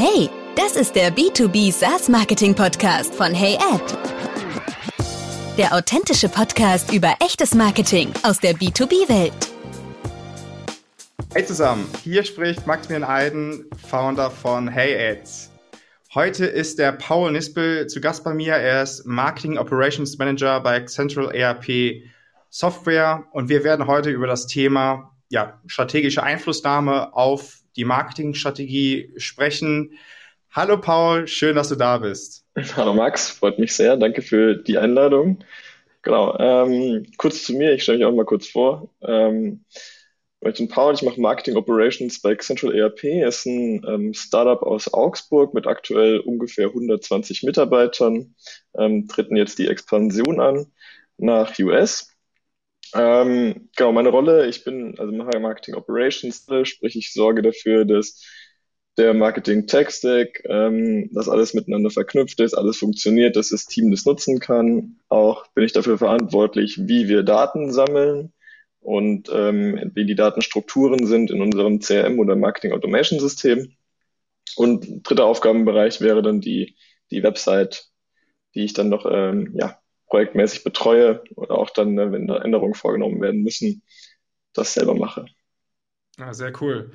Hey, das ist der B2B SaaS Marketing Podcast von Hey Ad. Der authentische Podcast über echtes Marketing aus der B2B-Welt. Hey zusammen, hier spricht Maximilian Eiden, Founder von Hey Ads. Heute ist der Paul Nispel zu Gast bei mir. Er ist Marketing Operations Manager bei Central ERP Software und wir werden heute über das Thema ja, strategische Einflussnahme auf die Marketingstrategie sprechen. Hallo Paul, schön, dass du da bist. Hallo Max, freut mich sehr. Danke für die Einladung. Genau, ähm, kurz zu mir, ich stelle mich auch mal kurz vor. Ähm, ich bin Paul, ich mache Marketing Operations bei Central ERP. Es ist ein ähm, Startup aus Augsburg mit aktuell ungefähr 120 Mitarbeitern. Ähm, treten jetzt die Expansion an nach US. Ähm, genau, meine Rolle, ich bin, also mache Marketing Operations, sprich ich sorge dafür, dass der Marketing Tech Stack, ähm, dass alles miteinander verknüpft ist, alles funktioniert, dass das Team das nutzen kann. Auch bin ich dafür verantwortlich, wie wir Daten sammeln und ähm, wie die Datenstrukturen sind in unserem CRM oder Marketing Automation System. Und dritter Aufgabenbereich wäre dann die, die Website, die ich dann noch ähm, ja, projektmäßig betreue oder auch dann, ne, wenn da Änderungen vorgenommen werden müssen, das selber mache. Ja, sehr cool.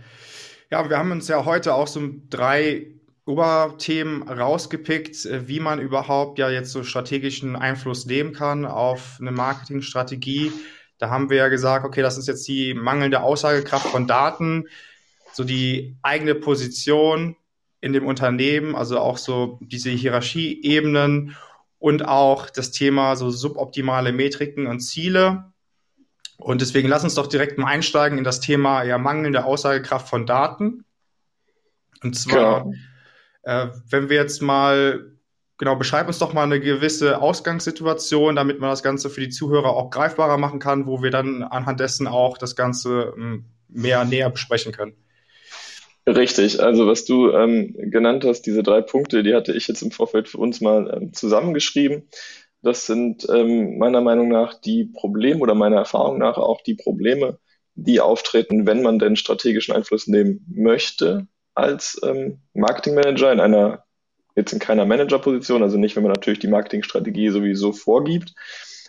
Ja, wir haben uns ja heute auch so drei Oberthemen rausgepickt, äh, wie man überhaupt ja jetzt so strategischen Einfluss nehmen kann auf eine Marketingstrategie. Da haben wir ja gesagt, okay, das ist jetzt die mangelnde Aussagekraft von Daten, so die eigene Position in dem Unternehmen, also auch so diese Hierarchieebenen und auch das Thema so suboptimale Metriken und Ziele. Und deswegen lass uns doch direkt mal einsteigen in das Thema ja mangelnde Aussagekraft von Daten. Und zwar, ja. äh, wenn wir jetzt mal, genau, beschreib uns doch mal eine gewisse Ausgangssituation, damit man das Ganze für die Zuhörer auch greifbarer machen kann, wo wir dann anhand dessen auch das Ganze hm, mehr näher besprechen können. Richtig, also was du ähm, genannt hast, diese drei Punkte, die hatte ich jetzt im Vorfeld für uns mal ähm, zusammengeschrieben. Das sind ähm, meiner Meinung nach die Probleme oder meiner Erfahrung nach auch die Probleme, die auftreten, wenn man denn strategischen Einfluss nehmen möchte als ähm, Marketingmanager in einer, jetzt in keiner Managerposition, also nicht, wenn man natürlich die Marketingstrategie sowieso vorgibt,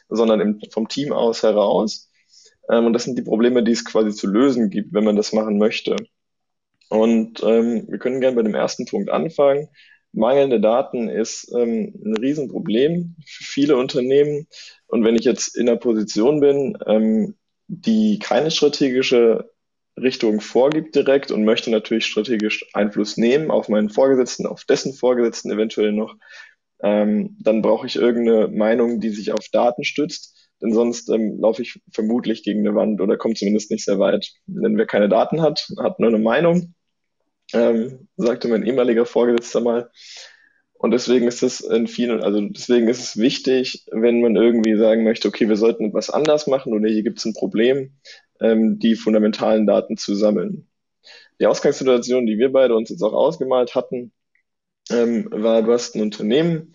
sondern im, vom Team aus heraus. Ähm, und das sind die Probleme, die es quasi zu lösen gibt, wenn man das machen möchte. Und ähm, wir können gerne bei dem ersten Punkt anfangen. Mangelnde Daten ist ähm, ein Riesenproblem für viele Unternehmen. Und wenn ich jetzt in einer Position bin, ähm, die keine strategische Richtung vorgibt direkt und möchte natürlich strategisch Einfluss nehmen auf meinen Vorgesetzten, auf dessen Vorgesetzten eventuell noch, ähm, dann brauche ich irgendeine Meinung, die sich auf Daten stützt. Denn sonst ähm, laufe ich vermutlich gegen eine Wand oder komme zumindest nicht sehr weit. Denn wer keine Daten hat, hat nur eine Meinung ähm, sagte mein ehemaliger Vorgesetzter mal. Und deswegen ist es in vielen, also deswegen ist es wichtig, wenn man irgendwie sagen möchte, okay, wir sollten etwas anders machen oder hier gibt es ein Problem, ähm, die fundamentalen Daten zu sammeln. Die Ausgangssituation, die wir beide uns jetzt auch ausgemalt hatten, ähm, war, du hast ein Unternehmen,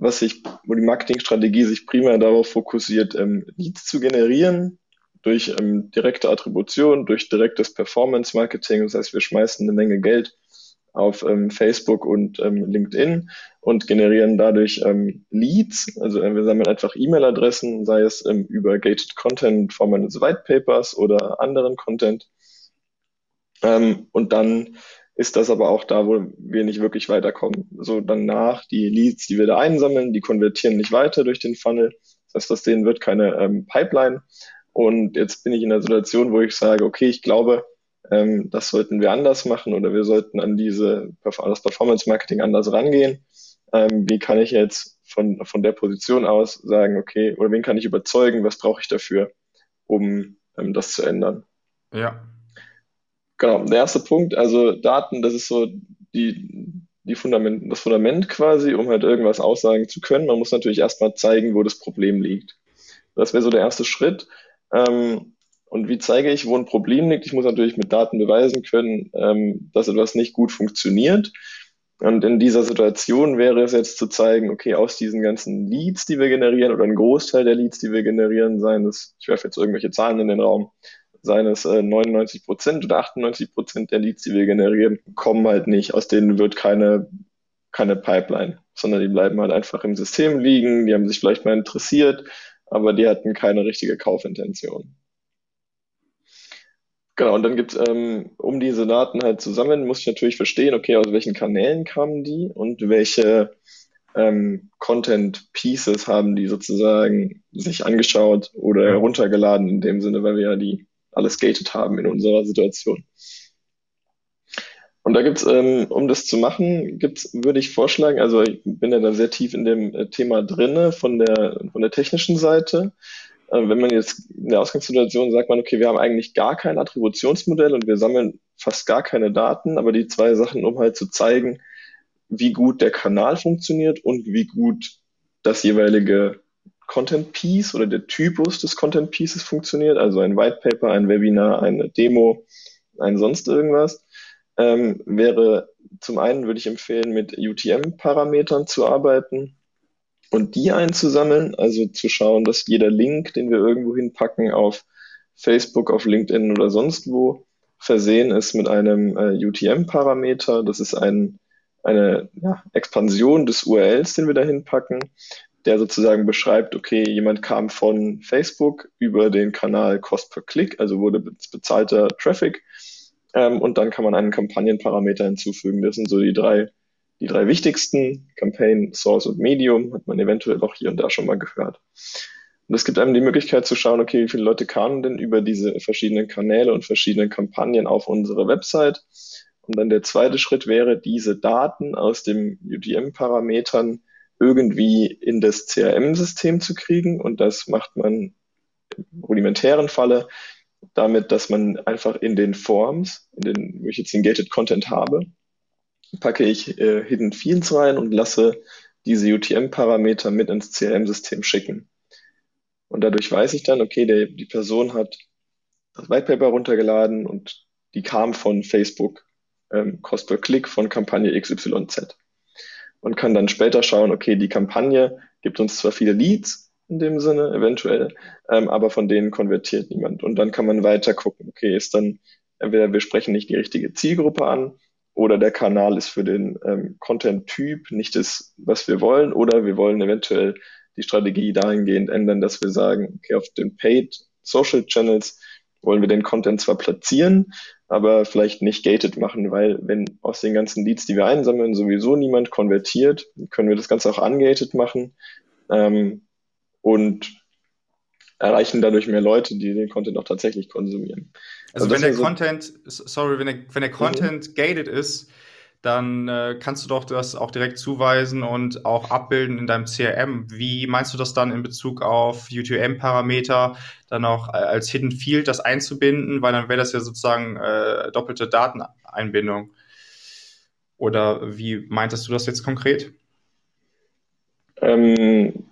was sich, wo die Marketingstrategie sich primär darauf fokussiert, ähm, Leads zu generieren, durch ähm, direkte Attribution, durch direktes Performance Marketing. Das heißt, wir schmeißen eine Menge Geld auf ähm, Facebook und ähm, LinkedIn und generieren dadurch ähm, Leads. Also äh, wir sammeln einfach E-Mail-Adressen, sei es ähm, über Gated Content Form eines White Papers oder anderen Content. Ähm, und dann ist das aber auch da, wo wir nicht wirklich weiterkommen. So danach die Leads, die wir da einsammeln, die konvertieren nicht weiter durch den Funnel. Das heißt, aus denen wird keine ähm, Pipeline, und jetzt bin ich in der Situation, wo ich sage, okay, ich glaube, ähm, das sollten wir anders machen oder wir sollten an diese das Performance Marketing anders rangehen. Ähm, wie kann ich jetzt von, von der Position aus sagen, okay, oder wen kann ich überzeugen, was brauche ich dafür, um ähm, das zu ändern? Ja. Genau, der erste Punkt, also Daten, das ist so die, die Fundament, das Fundament quasi, um halt irgendwas aussagen zu können. Man muss natürlich erstmal zeigen, wo das Problem liegt. Das wäre so der erste Schritt. Ähm, und wie zeige ich, wo ein Problem liegt? Ich muss natürlich mit Daten beweisen können, ähm, dass etwas nicht gut funktioniert. Und in dieser Situation wäre es jetzt zu zeigen, okay, aus diesen ganzen Leads, die wir generieren, oder ein Großteil der Leads, die wir generieren, seien es, ich werfe jetzt irgendwelche Zahlen in den Raum, seines äh, 99 Prozent oder 98 Prozent der Leads, die wir generieren, kommen halt nicht. Aus denen wird keine, keine Pipeline, sondern die bleiben halt einfach im System liegen. Die haben sich vielleicht mal interessiert, aber die hatten keine richtige Kaufintention. Genau, und dann gibt es, ähm, um diese Daten halt zu sammeln, muss ich natürlich verstehen, okay, aus welchen Kanälen kamen die und welche ähm, Content Pieces haben die sozusagen sich angeschaut oder heruntergeladen in dem Sinne, weil wir ja die alles gated haben in unserer Situation. Und da gibt's, ähm, um das zu machen, gibt's, würde ich vorschlagen, also ich bin ja da sehr tief in dem äh, Thema drinne von der von der technischen Seite. Äh, wenn man jetzt in der Ausgangssituation sagt man, okay, wir haben eigentlich gar kein Attributionsmodell und wir sammeln fast gar keine Daten, aber die zwei Sachen, um halt zu zeigen, wie gut der Kanal funktioniert und wie gut das jeweilige Content Piece oder der Typus des Content Pieces funktioniert, also ein White Paper, ein Webinar, eine Demo, ein sonst irgendwas, ähm, wäre zum einen würde ich empfehlen, mit UTM-Parametern zu arbeiten und die einzusammeln, also zu schauen, dass jeder Link, den wir irgendwo hinpacken auf Facebook, auf LinkedIn oder sonst wo, versehen ist mit einem äh, UTM-Parameter. Das ist ein eine ja, Expansion des URLs, den wir da hinpacken, der sozusagen beschreibt, okay, jemand kam von Facebook über den Kanal Cost per Click, also wurde bezahlter Traffic, ähm, und dann kann man einen Kampagnenparameter hinzufügen. Das sind so die drei, die drei wichtigsten, Campaign, Source und Medium, hat man eventuell auch hier und da schon mal gehört. Und es gibt einem die Möglichkeit zu schauen, okay, wie viele Leute kamen denn über diese verschiedenen Kanäle und verschiedenen Kampagnen auf unsere Website und dann der zweite Schritt wäre, diese Daten aus den UTM-Parametern irgendwie in das CRM-System zu kriegen. Und das macht man im rudimentären Falle damit, dass man einfach in den Forms, in den, wo ich jetzt den Gated Content habe, packe ich äh, Hidden Fields rein und lasse diese UTM-Parameter mit ins CRM-System schicken. Und dadurch weiß ich dann, okay, der, die Person hat das White Paper runtergeladen und die kam von Facebook ähm, Cost per Click von Kampagne XYZ. Und kann dann später schauen, okay, die Kampagne gibt uns zwar viele Leads in dem Sinne, eventuell, ähm, aber von denen konvertiert niemand. Und dann kann man weiter gucken, okay, ist dann entweder wir sprechen nicht die richtige Zielgruppe an oder der Kanal ist für den ähm, Content-Typ nicht das, was wir wollen, oder wir wollen eventuell die Strategie dahingehend ändern, dass wir sagen, okay, auf den Paid Social Channels wollen wir den Content zwar platzieren, aber vielleicht nicht gated machen, weil wenn aus den ganzen Leads, die wir einsammeln, sowieso niemand konvertiert, können wir das Ganze auch ungated machen ähm, und erreichen dadurch mehr Leute, die den Content auch tatsächlich konsumieren. Also, also wenn der so Content, sorry, wenn der, wenn der Content mhm. gated ist, dann äh, kannst du doch das auch direkt zuweisen und auch abbilden in deinem CRM. Wie meinst du das dann in Bezug auf UTM-Parameter, dann auch äh, als Hidden Field das einzubinden, weil dann wäre das ja sozusagen äh, doppelte Dateneinbindung. Oder wie meintest du das jetzt konkret? Ähm,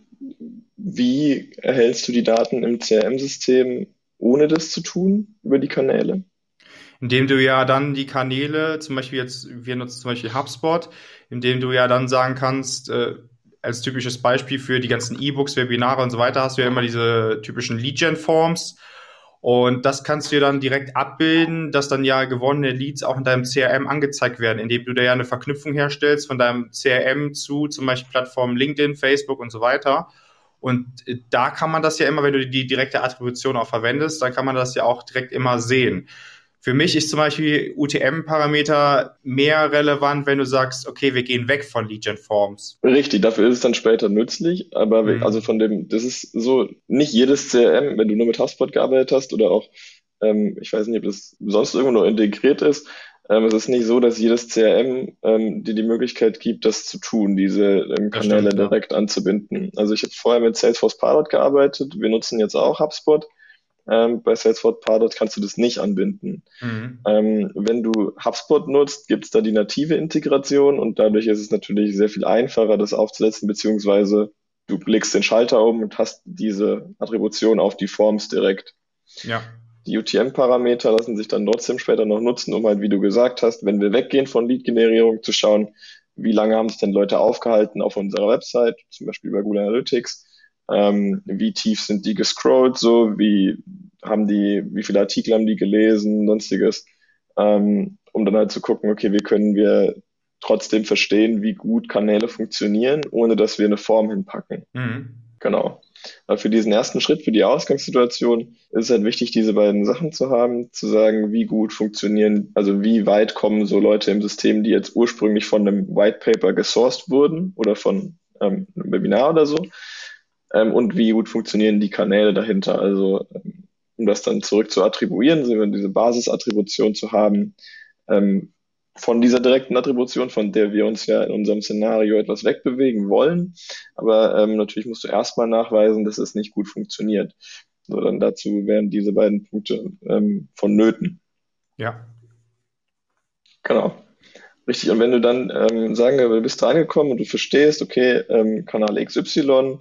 wie erhältst du die Daten im CRM-System, ohne das zu tun, über die Kanäle? Indem du ja dann die Kanäle, zum Beispiel jetzt, wir nutzen zum Beispiel HubSpot, indem du ja dann sagen kannst, äh, als typisches Beispiel für die ganzen E-Books, Webinare und so weiter, hast du ja immer diese typischen Lead-Gen-Forms. Und das kannst du dann direkt abbilden, dass dann ja gewonnene Leads auch in deinem CRM angezeigt werden, indem du da ja eine Verknüpfung herstellst von deinem CRM zu zum Beispiel Plattformen LinkedIn, Facebook und so weiter. Und äh, da kann man das ja immer, wenn du die direkte Attribution auch verwendest, dann kann man das ja auch direkt immer sehen. Für mich ist zum Beispiel UTM-Parameter mehr relevant, wenn du sagst, okay, wir gehen weg von Gen Forms. Richtig, dafür ist es dann später nützlich, aber mhm. also von dem, das ist so, nicht jedes CRM, wenn du nur mit HubSpot gearbeitet hast oder auch, ähm, ich weiß nicht, ob das sonst irgendwo noch integriert ist, ähm, es ist nicht so, dass jedes CRM ähm, dir die Möglichkeit gibt, das zu tun, diese ähm, Kanäle stimmt, direkt ja. anzubinden. Also ich habe vorher mit Salesforce Pilot gearbeitet, wir nutzen jetzt auch HubSpot ähm, bei Salesforce Pardot kannst du das nicht anbinden. Mhm. Ähm, wenn du HubSpot nutzt, gibt es da die native Integration und dadurch ist es natürlich sehr viel einfacher, das aufzusetzen, beziehungsweise du legst den Schalter um und hast diese Attribution auf die Forms direkt. Ja. Die UTM-Parameter lassen sich dann trotzdem später noch nutzen, um halt, wie du gesagt hast, wenn wir weggehen von Lead-Generierung, zu schauen, wie lange haben sich denn Leute aufgehalten auf unserer Website, zum Beispiel bei Google Analytics, ähm, wie tief sind die gescrollt, so, wie haben die, wie viele Artikel haben die gelesen, sonstiges, ähm, um dann halt zu gucken, okay, wie können wir trotzdem verstehen, wie gut Kanäle funktionieren, ohne dass wir eine Form hinpacken. Mhm. Genau. Aber für diesen ersten Schritt, für die Ausgangssituation, ist es halt wichtig, diese beiden Sachen zu haben, zu sagen, wie gut funktionieren, also wie weit kommen so Leute im System, die jetzt ursprünglich von einem White Paper gesourced wurden oder von ähm, einem Webinar oder so, ähm, und wie gut funktionieren die Kanäle dahinter. Also ähm, um das dann zurück zu attribuieren, diese Basisattribution zu haben, ähm, von dieser direkten Attribution, von der wir uns ja in unserem Szenario etwas wegbewegen wollen. Aber ähm, natürlich musst du erstmal nachweisen, dass es nicht gut funktioniert. So, dann dazu wären diese beiden Punkte ähm, vonnöten. Ja. Genau. Richtig. Und wenn du dann ähm, sagen wir, du bist da angekommen und du verstehst, okay, ähm, Kanal XY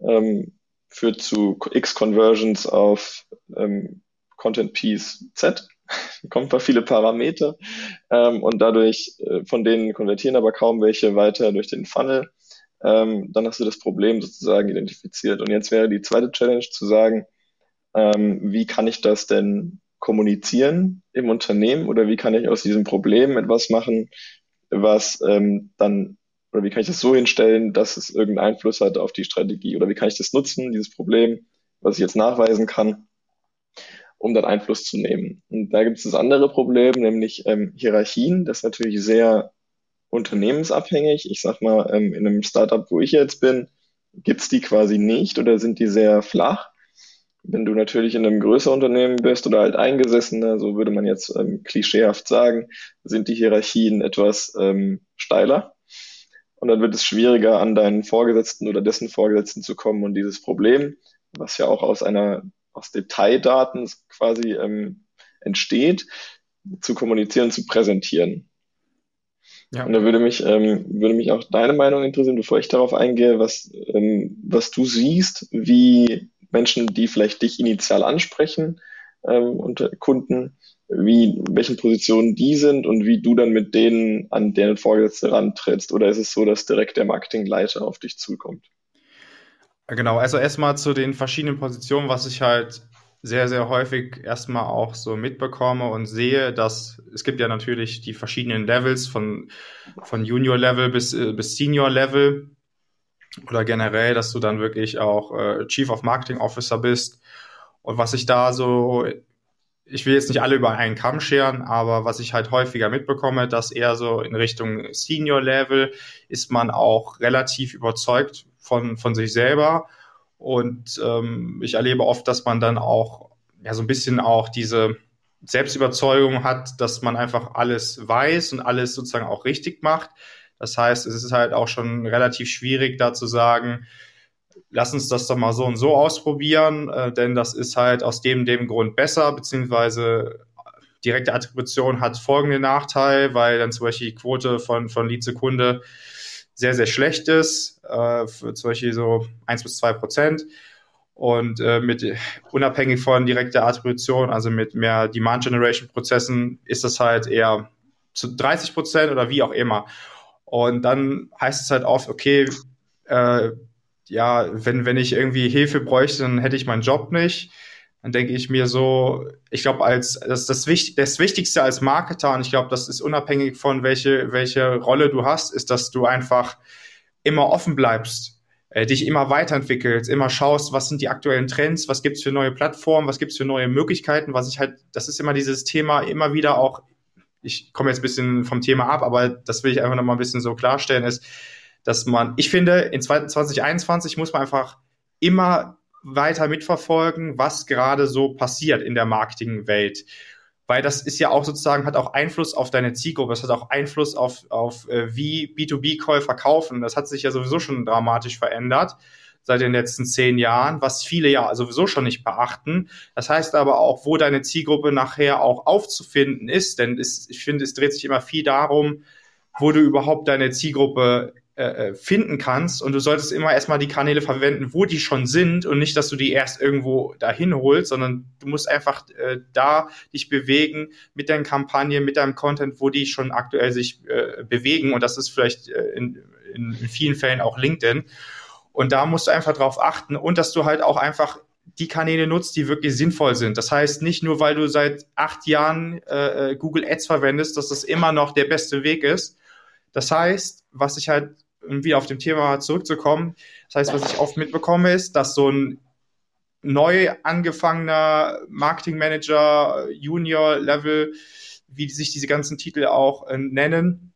ähm, führt zu X Conversions auf ähm, Content Piece Z, kommt bei viele Parameter ähm, und dadurch äh, von denen konvertieren aber kaum welche weiter durch den Funnel. Ähm, dann hast du das Problem sozusagen identifiziert. Und jetzt wäre die zweite Challenge zu sagen, ähm, wie kann ich das denn kommunizieren im Unternehmen oder wie kann ich aus diesem Problem etwas machen, was ähm, dann oder wie kann ich das so hinstellen, dass es irgendeinen Einfluss hat auf die Strategie oder wie kann ich das nutzen, dieses Problem, was ich jetzt nachweisen kann, um dann Einfluss zu nehmen. Und da gibt es das andere Problem, nämlich ähm, Hierarchien. Das ist natürlich sehr unternehmensabhängig. Ich sag mal, ähm, in einem Startup, wo ich jetzt bin, gibt's die quasi nicht oder sind die sehr flach. Wenn du natürlich in einem größeren Unternehmen bist oder halt eingesessener, so würde man jetzt ähm, klischeehaft sagen, sind die Hierarchien etwas ähm, steiler. Und dann wird es schwieriger, an deinen Vorgesetzten oder dessen Vorgesetzten zu kommen und dieses Problem, was ja auch aus einer aus Detaildaten quasi ähm, entsteht, zu kommunizieren, zu präsentieren. Ja. Und da würde mich, ähm, würde mich auch deine Meinung interessieren, bevor ich darauf eingehe, was, ähm, was du siehst, wie Menschen, die vielleicht dich initial ansprechen, ähm, unter Kunden, wie, welchen Positionen die sind und wie du dann mit denen an deren Vorgesetzte rantrittst? Oder ist es so, dass direkt der Marketingleiter auf dich zukommt? Genau, also erstmal zu den verschiedenen Positionen, was ich halt sehr, sehr häufig erstmal auch so mitbekomme und sehe, dass es gibt ja natürlich die verschiedenen Levels von, von Junior-Level bis, äh, bis Senior-Level oder generell, dass du dann wirklich auch äh, Chief of Marketing Officer bist. Und was ich da so, ich will jetzt nicht alle über einen Kamm scheren, aber was ich halt häufiger mitbekomme, dass eher so in Richtung Senior-Level ist man auch relativ überzeugt von, von sich selber. Und ähm, ich erlebe oft, dass man dann auch ja so ein bisschen auch diese Selbstüberzeugung hat, dass man einfach alles weiß und alles sozusagen auch richtig macht. Das heißt, es ist halt auch schon relativ schwierig, da zu sagen, lass uns das doch mal so und so ausprobieren, äh, denn das ist halt aus dem, dem Grund besser, beziehungsweise direkte Attribution hat folgenden Nachteil, weil dann zum Beispiel die Quote von, von Lead Sekunde sehr, sehr schlecht ist, äh, für zum Beispiel so eins bis zwei Prozent. Und äh, mit unabhängig von direkter Attribution, also mit mehr Demand Generation Prozessen, ist das halt eher zu 30 Prozent oder wie auch immer. Und dann heißt es halt oft, okay, äh, ja, wenn, wenn ich irgendwie Hilfe bräuchte, dann hätte ich meinen Job nicht. Dann denke ich mir so, ich glaube, als das, das, Wichtig, das Wichtigste als Marketer, und ich glaube, das ist unabhängig von welche, welche Rolle du hast, ist, dass du einfach immer offen bleibst, äh, dich immer weiterentwickelst, immer schaust, was sind die aktuellen Trends, was gibt's für neue Plattformen, was gibt's für neue Möglichkeiten, was ich halt, das ist immer dieses Thema, immer wieder auch, ich komme jetzt ein bisschen vom Thema ab, aber das will ich einfach nochmal ein bisschen so klarstellen, ist, dass man, ich finde, in 2021 muss man einfach immer weiter mitverfolgen, was gerade so passiert in der Marketingwelt. Weil das ist ja auch sozusagen, hat auch Einfluss auf deine Zielgruppe, es hat auch Einfluss auf, auf äh, wie B2B-Käufer kaufen. Das hat sich ja sowieso schon dramatisch verändert seit den letzten zehn Jahren, was viele ja sowieso schon nicht beachten. Das heißt aber auch, wo deine Zielgruppe nachher auch aufzufinden ist, denn es, ich finde, es dreht sich immer viel darum, wo du überhaupt deine Zielgruppe äh, äh, finden kannst und du solltest immer erstmal die Kanäle verwenden, wo die schon sind und nicht, dass du die erst irgendwo dahin holst, sondern du musst einfach äh, da dich bewegen mit deinen Kampagnen, mit deinem Content, wo die schon aktuell sich äh, bewegen und das ist vielleicht äh, in, in, vielen Fällen auch LinkedIn. Und da musst du einfach drauf achten und dass du halt auch einfach die Kanäle nutzt, die wirklich sinnvoll sind. Das heißt, nicht nur, weil du seit acht Jahren äh, äh, Google Ads verwendest, dass das immer noch der beste Weg ist. Das heißt, was ich halt, um wieder auf dem Thema zurückzukommen, das heißt, was ich oft mitbekomme, ist, dass so ein neu angefangener Marketingmanager, Junior-Level, wie sich diese ganzen Titel auch äh, nennen,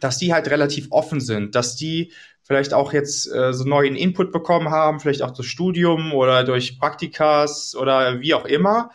dass die halt relativ offen sind, dass die vielleicht auch jetzt äh, so neuen Input bekommen haben, vielleicht auch durch Studium oder durch Praktikas oder wie auch immer,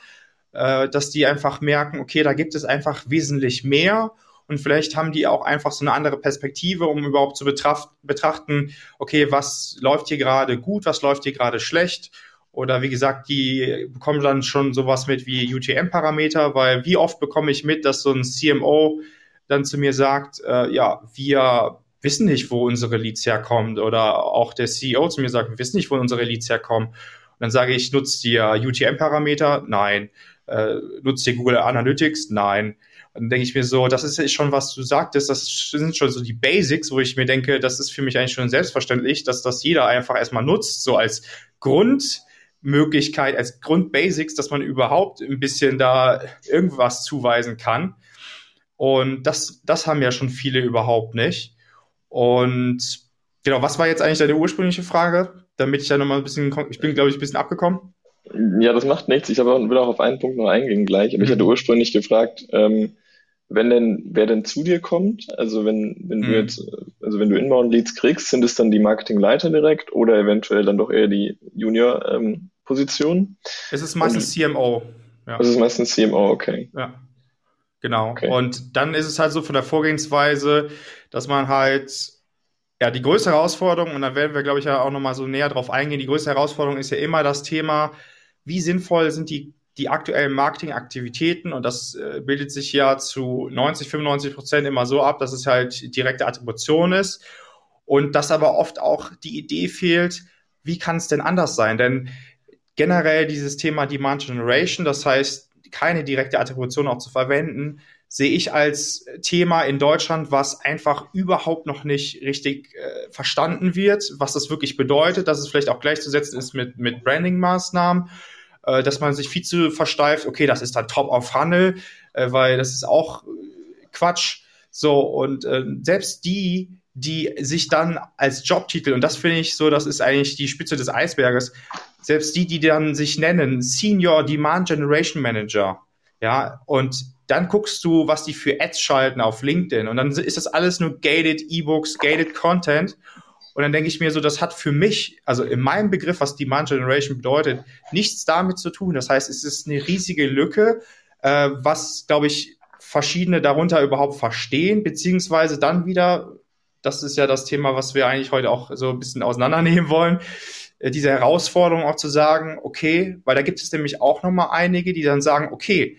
äh, dass die einfach merken, okay, da gibt es einfach wesentlich mehr und vielleicht haben die auch einfach so eine andere Perspektive, um überhaupt zu betracht, betrachten, okay, was läuft hier gerade gut, was läuft hier gerade schlecht oder wie gesagt, die bekommen dann schon sowas mit wie UTM-Parameter, weil wie oft bekomme ich mit, dass so ein CMO dann zu mir sagt, äh, ja, wir wissen nicht, wo unsere Leads herkommen. Oder auch der CEO zu mir sagt, wir wissen nicht, wo unsere Leads herkommen. Und dann sage ich, nutzt ihr UTM-Parameter? Nein. Äh, nutzt ihr Google Analytics? Nein. Dann denke ich mir so, das ist schon, was du sagtest, das sind schon so die Basics, wo ich mir denke, das ist für mich eigentlich schon selbstverständlich, dass das jeder einfach erstmal nutzt, so als Grundmöglichkeit, als Grundbasics, dass man überhaupt ein bisschen da irgendwas zuweisen kann. Und das, das haben ja schon viele überhaupt nicht. Und genau, was war jetzt eigentlich deine ursprüngliche Frage? Damit ich da nochmal ein bisschen, ich bin, glaube ich, ein bisschen abgekommen. Ja, das macht nichts. Ich habe auch, will auch auf einen Punkt noch eingehen gleich. Aber mhm. ich hatte ursprünglich gefragt, ähm, wenn denn, wer denn zu dir kommt, also wenn, wenn mhm. du jetzt, also wenn du Inbound-Leads kriegst, sind es dann die Marketingleiter direkt oder eventuell dann doch eher die Junior-Position? Ähm, es ist meistens Und, CMO. Ja. Es ist meistens CMO, okay. Ja. Genau. Okay. Und dann ist es halt so von der Vorgehensweise, dass man halt ja, die größte Herausforderung, und da werden wir, glaube ich, ja auch nochmal so näher drauf eingehen, die größte Herausforderung ist ja immer das Thema, wie sinnvoll sind die, die aktuellen Marketingaktivitäten und das äh, bildet sich ja zu 90, 95 Prozent immer so ab, dass es halt direkte Attribution ist und dass aber oft auch die Idee fehlt, wie kann es denn anders sein? Denn generell dieses Thema Demand Generation, das heißt, keine direkte Attribution auch zu verwenden, sehe ich als Thema in Deutschland, was einfach überhaupt noch nicht richtig äh, verstanden wird, was das wirklich bedeutet, dass es vielleicht auch gleichzusetzen ist mit, mit Branding-Maßnahmen, äh, dass man sich viel zu versteift, okay, das ist dann Top of Funnel, äh, weil das ist auch Quatsch. So, und äh, selbst die, die sich dann als Jobtitel, und das finde ich so, das ist eigentlich die Spitze des Eisberges, selbst die, die dann sich nennen Senior Demand Generation Manager, ja, und dann guckst du, was die für Ads schalten auf LinkedIn. Und dann ist das alles nur gated E-Books, gated Content. Und dann denke ich mir so, das hat für mich, also in meinem Begriff, was Demand Generation bedeutet, nichts damit zu tun. Das heißt, es ist eine riesige Lücke, äh, was, glaube ich, verschiedene darunter überhaupt verstehen, beziehungsweise dann wieder, das ist ja das Thema, was wir eigentlich heute auch so ein bisschen auseinandernehmen wollen, äh, diese Herausforderung auch zu sagen, okay, weil da gibt es nämlich auch nochmal einige, die dann sagen, okay,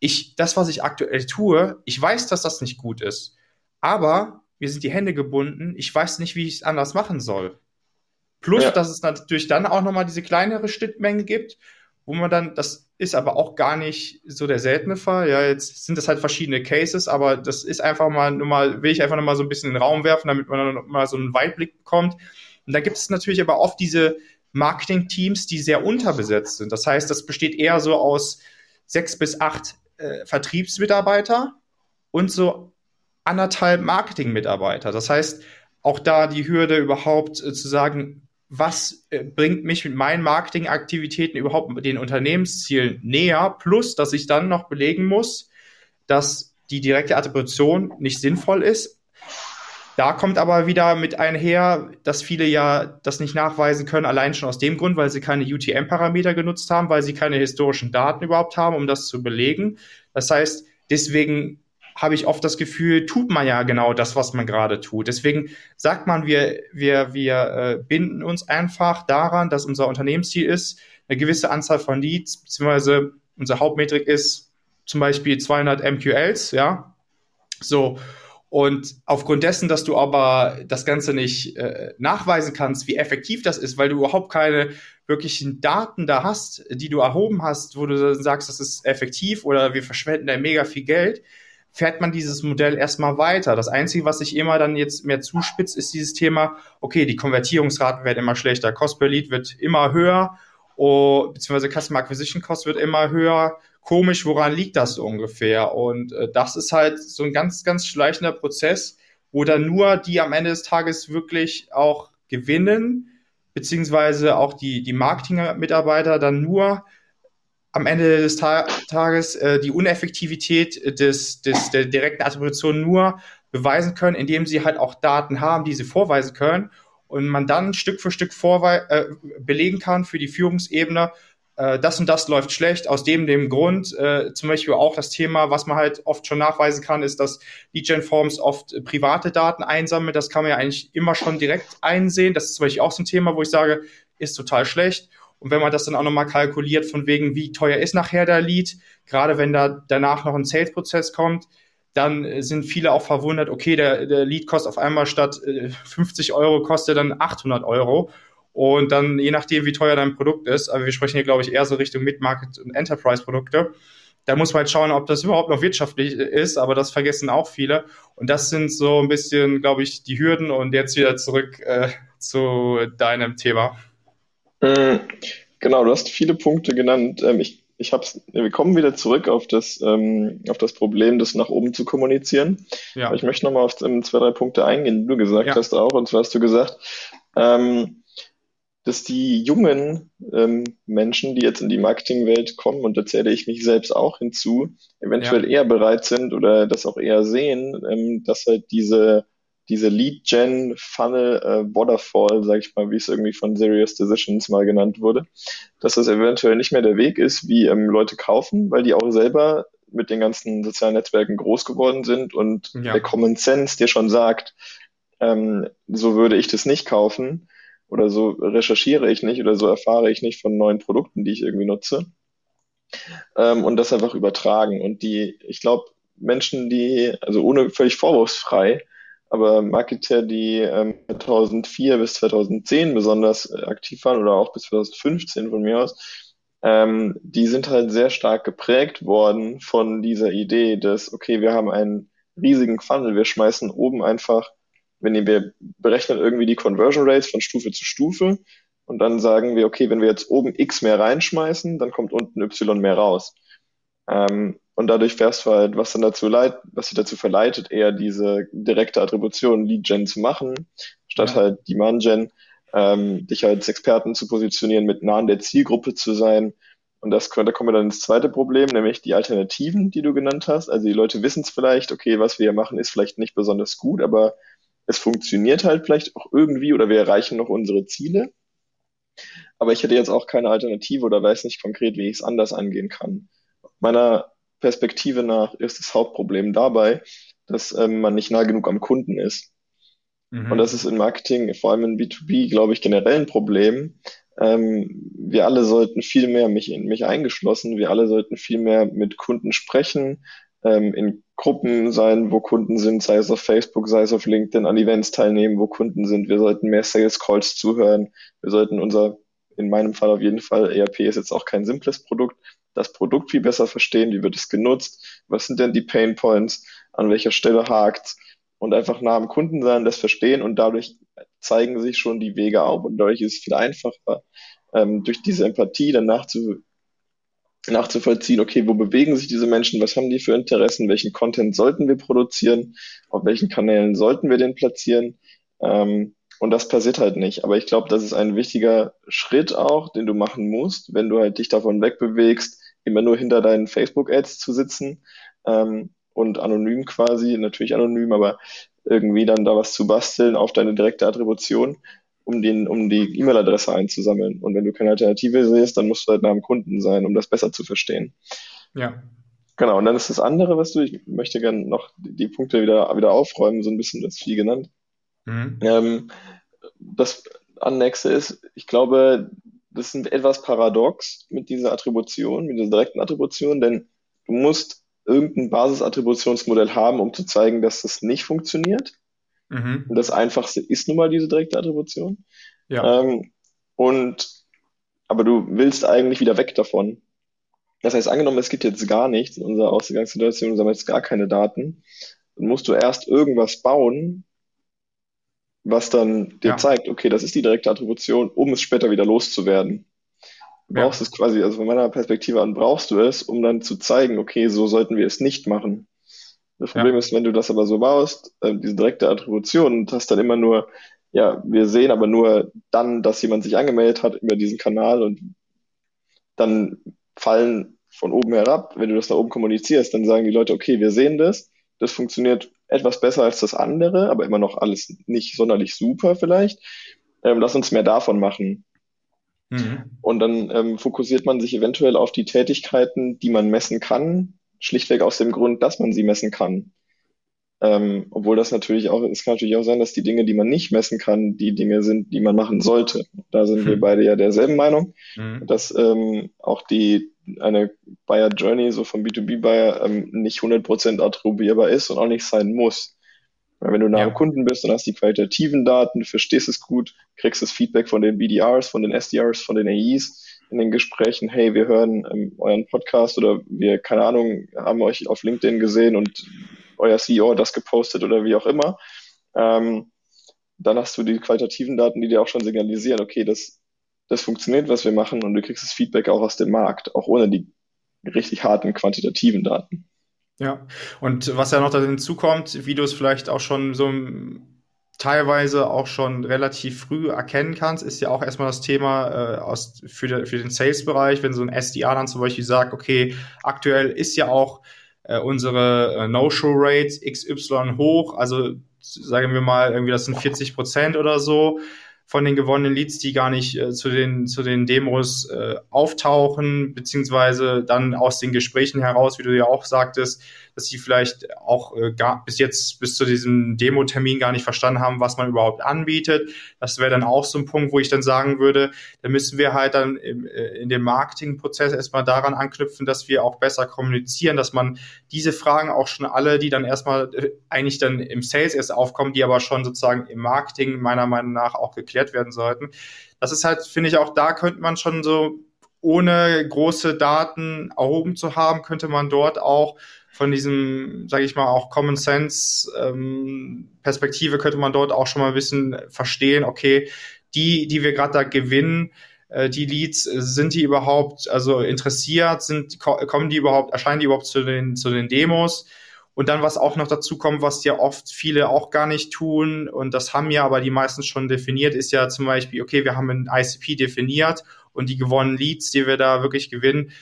ich, das, was ich aktuell tue, ich weiß, dass das nicht gut ist. Aber mir sind die Hände gebunden. Ich weiß nicht, wie ich es anders machen soll. Plus, ja. dass es natürlich dann auch nochmal diese kleinere Schnittmenge gibt, wo man dann, das ist aber auch gar nicht so der seltene Fall. Ja, jetzt sind das halt verschiedene Cases, aber das ist einfach mal, nur mal, will ich einfach nochmal so ein bisschen in den Raum werfen, damit man dann mal so einen Weitblick bekommt. Und da gibt es natürlich aber oft diese Marketing-Teams, die sehr unterbesetzt sind. Das heißt, das besteht eher so aus sechs bis acht äh, Vertriebsmitarbeiter und so anderthalb Marketingmitarbeiter. Das heißt, auch da die Hürde überhaupt äh, zu sagen, was äh, bringt mich mit meinen Marketingaktivitäten überhaupt den Unternehmenszielen näher, plus dass ich dann noch belegen muss, dass die direkte Attribution nicht sinnvoll ist, da kommt aber wieder mit einher, dass viele ja das nicht nachweisen können, allein schon aus dem Grund, weil sie keine UTM-Parameter genutzt haben, weil sie keine historischen Daten überhaupt haben, um das zu belegen. Das heißt, deswegen habe ich oft das Gefühl, tut man ja genau das, was man gerade tut. Deswegen sagt man, wir, wir, wir äh, binden uns einfach daran, dass unser Unternehmensziel ist, eine gewisse Anzahl von Leads, beziehungsweise unsere Hauptmetrik ist zum Beispiel 200 MQLs, ja. So. Und aufgrund dessen, dass du aber das Ganze nicht äh, nachweisen kannst, wie effektiv das ist, weil du überhaupt keine wirklichen Daten da hast, die du erhoben hast, wo du sagst, das ist effektiv oder wir verschwenden da mega viel Geld, fährt man dieses Modell erstmal weiter. Das Einzige, was sich immer dann jetzt mehr zuspitzt, ist dieses Thema, okay, die Konvertierungsraten werden immer schlechter, Cost per Lead wird immer höher, oh, beziehungsweise Customer Acquisition Cost wird immer höher. Komisch, woran liegt das so ungefähr? Und äh, das ist halt so ein ganz, ganz schleichender Prozess, wo dann nur die am Ende des Tages wirklich auch gewinnen, beziehungsweise auch die, die Marketing-Mitarbeiter dann nur am Ende des Ta Tages äh, die Uneffektivität des, des, der direkten Attribution nur beweisen können, indem sie halt auch Daten haben, die sie vorweisen können und man dann Stück für Stück äh, belegen kann für die Führungsebene, äh, das und das läuft schlecht, aus dem, dem Grund. Äh, zum Beispiel auch das Thema, was man halt oft schon nachweisen kann, ist, dass Lead-Gen-Forms oft private Daten einsammeln. Das kann man ja eigentlich immer schon direkt einsehen. Das ist zum Beispiel auch so ein Thema, wo ich sage, ist total schlecht. Und wenn man das dann auch nochmal kalkuliert, von wegen, wie teuer ist nachher der Lead, gerade wenn da danach noch ein Sales-Prozess kommt, dann sind viele auch verwundert, okay, der, der Lead kostet auf einmal statt 50 Euro, kostet dann 800 Euro. Und dann, je nachdem, wie teuer dein Produkt ist, aber wir sprechen hier, glaube ich, eher so Richtung Mid-Market und Enterprise-Produkte, da muss man halt schauen, ob das überhaupt noch wirtschaftlich ist, aber das vergessen auch viele. Und das sind so ein bisschen, glaube ich, die Hürden. Und jetzt wieder zurück äh, zu deinem Thema. Mm, genau, du hast viele Punkte genannt. Ähm, ich, ich hab's, wir kommen wieder zurück auf das, ähm, auf das Problem, das nach oben zu kommunizieren. Ja. Aber ich möchte nochmal auf ähm, zwei, drei Punkte eingehen, die du gesagt ja. hast auch. Und zwar hast du gesagt, dass die jungen Menschen, die jetzt in die Marketingwelt kommen, und da zähle ich mich selbst auch hinzu, eventuell ja. eher bereit sind oder das auch eher sehen, dass halt diese, diese Lead-Gen-Funnel äh, Waterfall, sag ich mal, wie es irgendwie von Serious Decisions mal genannt wurde, dass das eventuell nicht mehr der Weg ist, wie ähm, Leute kaufen, weil die auch selber mit den ganzen sozialen Netzwerken groß geworden sind und ja. der Common Sense dir schon sagt, ähm, so würde ich das nicht kaufen oder so recherchiere ich nicht oder so erfahre ich nicht von neuen Produkten, die ich irgendwie nutze. Ähm, und das einfach übertragen. Und die, ich glaube, Menschen, die, also ohne völlig vorwurfsfrei, aber Marketer, die ähm, 2004 bis 2010 besonders äh, aktiv waren oder auch bis 2015 von mir aus, ähm, die sind halt sehr stark geprägt worden von dieser Idee, dass, okay, wir haben einen riesigen Funnel, wir schmeißen oben einfach wenn wir berechnen irgendwie die Conversion Rates von Stufe zu Stufe und dann sagen wir, okay, wenn wir jetzt oben X mehr reinschmeißen, dann kommt unten Y mehr raus. Ähm, und dadurch fährst du halt, was dann dazu leid, was sich dazu verleitet, eher diese direkte Attribution Lead Gen zu machen, statt ja. halt Demand Gen, ähm, dich als Experten zu positionieren, mit nah an der Zielgruppe zu sein. Und das, da kommen wir dann ins zweite Problem, nämlich die Alternativen, die du genannt hast. Also die Leute wissen es vielleicht, okay, was wir hier machen, ist vielleicht nicht besonders gut, aber es funktioniert halt vielleicht auch irgendwie oder wir erreichen noch unsere Ziele. Aber ich hätte jetzt auch keine Alternative oder weiß nicht konkret, wie ich es anders angehen kann. Meiner Perspektive nach ist das Hauptproblem dabei, dass ähm, man nicht nah genug am Kunden ist. Mhm. Und das ist in Marketing, vor allem in B2B, glaube ich, generell ein Problem. Ähm, wir alle sollten viel mehr, mich, mich eingeschlossen, wir alle sollten viel mehr mit Kunden sprechen, ähm, in Gruppen sein, wo Kunden sind, sei es auf Facebook, sei es auf LinkedIn, an Events teilnehmen, wo Kunden sind. Wir sollten mehr Sales Calls zuhören. Wir sollten unser, in meinem Fall auf jeden Fall, ERP ist jetzt auch kein simples Produkt, das Produkt viel besser verstehen, wie wird es genutzt, was sind denn die Pain Points, an welcher Stelle hakt's und einfach nah am Kunden sein, das verstehen und dadurch zeigen sich schon die Wege auf und dadurch ist es viel einfacher, ähm, durch diese Empathie danach zu nachzuvollziehen, okay, wo bewegen sich diese Menschen, was haben die für Interessen, welchen Content sollten wir produzieren, auf welchen Kanälen sollten wir den platzieren. Ähm, und das passiert halt nicht. Aber ich glaube, das ist ein wichtiger Schritt auch, den du machen musst, wenn du halt dich davon wegbewegst, immer nur hinter deinen Facebook-Ads zu sitzen ähm, und anonym quasi, natürlich anonym, aber irgendwie dann da was zu basteln auf deine direkte Attribution, um, den, um die E-Mail-Adresse einzusammeln. Und wenn du keine Alternative siehst, dann musst du halt nach dem Kunden sein, um das besser zu verstehen. Ja. Genau, und dann ist das andere, was du, ich möchte gerne noch die, die Punkte wieder, wieder aufräumen, so ein bisschen das viel genannt. Mhm. Ähm, das Annächste ist, ich glaube, das ist etwas paradox mit dieser Attribution, mit dieser direkten Attribution, denn du musst irgendein Basisattributionsmodell haben, um zu zeigen, dass das nicht funktioniert. Mhm. Und das Einfachste ist nun mal diese direkte Attribution. Ja. Ähm, und aber du willst eigentlich wieder weg davon. Das heißt, angenommen, es gibt jetzt gar nichts in unserer Ausgangssituation, du sammelst gar keine Daten, dann musst du erst irgendwas bauen, was dann dir ja. zeigt, okay, das ist die direkte Attribution, um es später wieder loszuwerden. Du brauchst ja. es quasi, also von meiner Perspektive an brauchst du es, um dann zu zeigen, okay, so sollten wir es nicht machen. Das Problem ja. ist, wenn du das aber so baust, äh, diese direkte Attribution, und hast dann immer nur, ja, wir sehen aber nur dann, dass jemand sich angemeldet hat über diesen Kanal und dann fallen von oben herab, wenn du das nach oben kommunizierst, dann sagen die Leute, okay, wir sehen das, das funktioniert etwas besser als das andere, aber immer noch alles nicht sonderlich super vielleicht. Ähm, lass uns mehr davon machen. Mhm. Und dann ähm, fokussiert man sich eventuell auf die Tätigkeiten, die man messen kann, schlichtweg aus dem Grund, dass man sie messen kann. Ähm, obwohl das natürlich auch, es kann natürlich auch sein, dass die Dinge, die man nicht messen kann, die Dinge sind, die man machen sollte. Da sind mhm. wir beide ja derselben Meinung, mhm. dass ähm, auch die eine Buyer Journey so vom B2B Buyer ähm, nicht 100% attribuierbar ist und auch nicht sein muss. Weil wenn du nah am Kunden bist und hast die qualitativen Daten, verstehst es gut, kriegst das Feedback von den BDRs, von den SDRs, von den AEs in den Gesprächen, hey, wir hören ähm, euren Podcast oder wir, keine Ahnung, haben euch auf LinkedIn gesehen und euer CEO hat das gepostet oder wie auch immer. Ähm, dann hast du die qualitativen Daten, die dir auch schon signalisieren, okay, das, das funktioniert, was wir machen und du kriegst das Feedback auch aus dem Markt, auch ohne die richtig harten quantitativen Daten. Ja, und was ja noch da hinzukommt, wie du es vielleicht auch schon so teilweise auch schon relativ früh erkennen kannst, ist ja auch erstmal das Thema äh, aus, für, de, für den Sales-Bereich, wenn so ein SDR dann zum Beispiel sagt, okay, aktuell ist ja auch äh, unsere äh, No-Show-Rate XY hoch, also sagen wir mal irgendwie, das sind 40 Prozent oder so von den gewonnenen Leads, die gar nicht äh, zu den zu den Demos äh, auftauchen, beziehungsweise dann aus den Gesprächen heraus, wie du ja auch sagtest, dass sie vielleicht auch äh, gar, bis jetzt, bis zu diesem Demo-Termin gar nicht verstanden haben, was man überhaupt anbietet. Das wäre dann auch so ein Punkt, wo ich dann sagen würde, da müssen wir halt dann im, äh, in dem Marketingprozess erstmal daran anknüpfen, dass wir auch besser kommunizieren, dass man diese Fragen auch schon alle, die dann erstmal äh, eigentlich dann im Sales erst aufkommen, die aber schon sozusagen im Marketing meiner Meinung nach auch geklärt werden sollten. Das ist halt, finde ich, auch da könnte man schon so ohne große Daten erhoben zu haben, könnte man dort auch von diesem, sage ich mal, auch Common Sense ähm, Perspektive könnte man dort auch schon mal ein bisschen verstehen, okay, die, die wir gerade da gewinnen, äh, die Leads, sind die überhaupt also interessiert, sind, kommen die überhaupt, erscheinen die überhaupt zu den, zu den Demos? Und dann, was auch noch dazu kommt, was ja oft viele auch gar nicht tun, und das haben ja aber die meisten schon definiert, ist ja zum Beispiel, okay, wir haben ein ICP definiert und die gewonnenen Leads, die wir da wirklich gewinnen,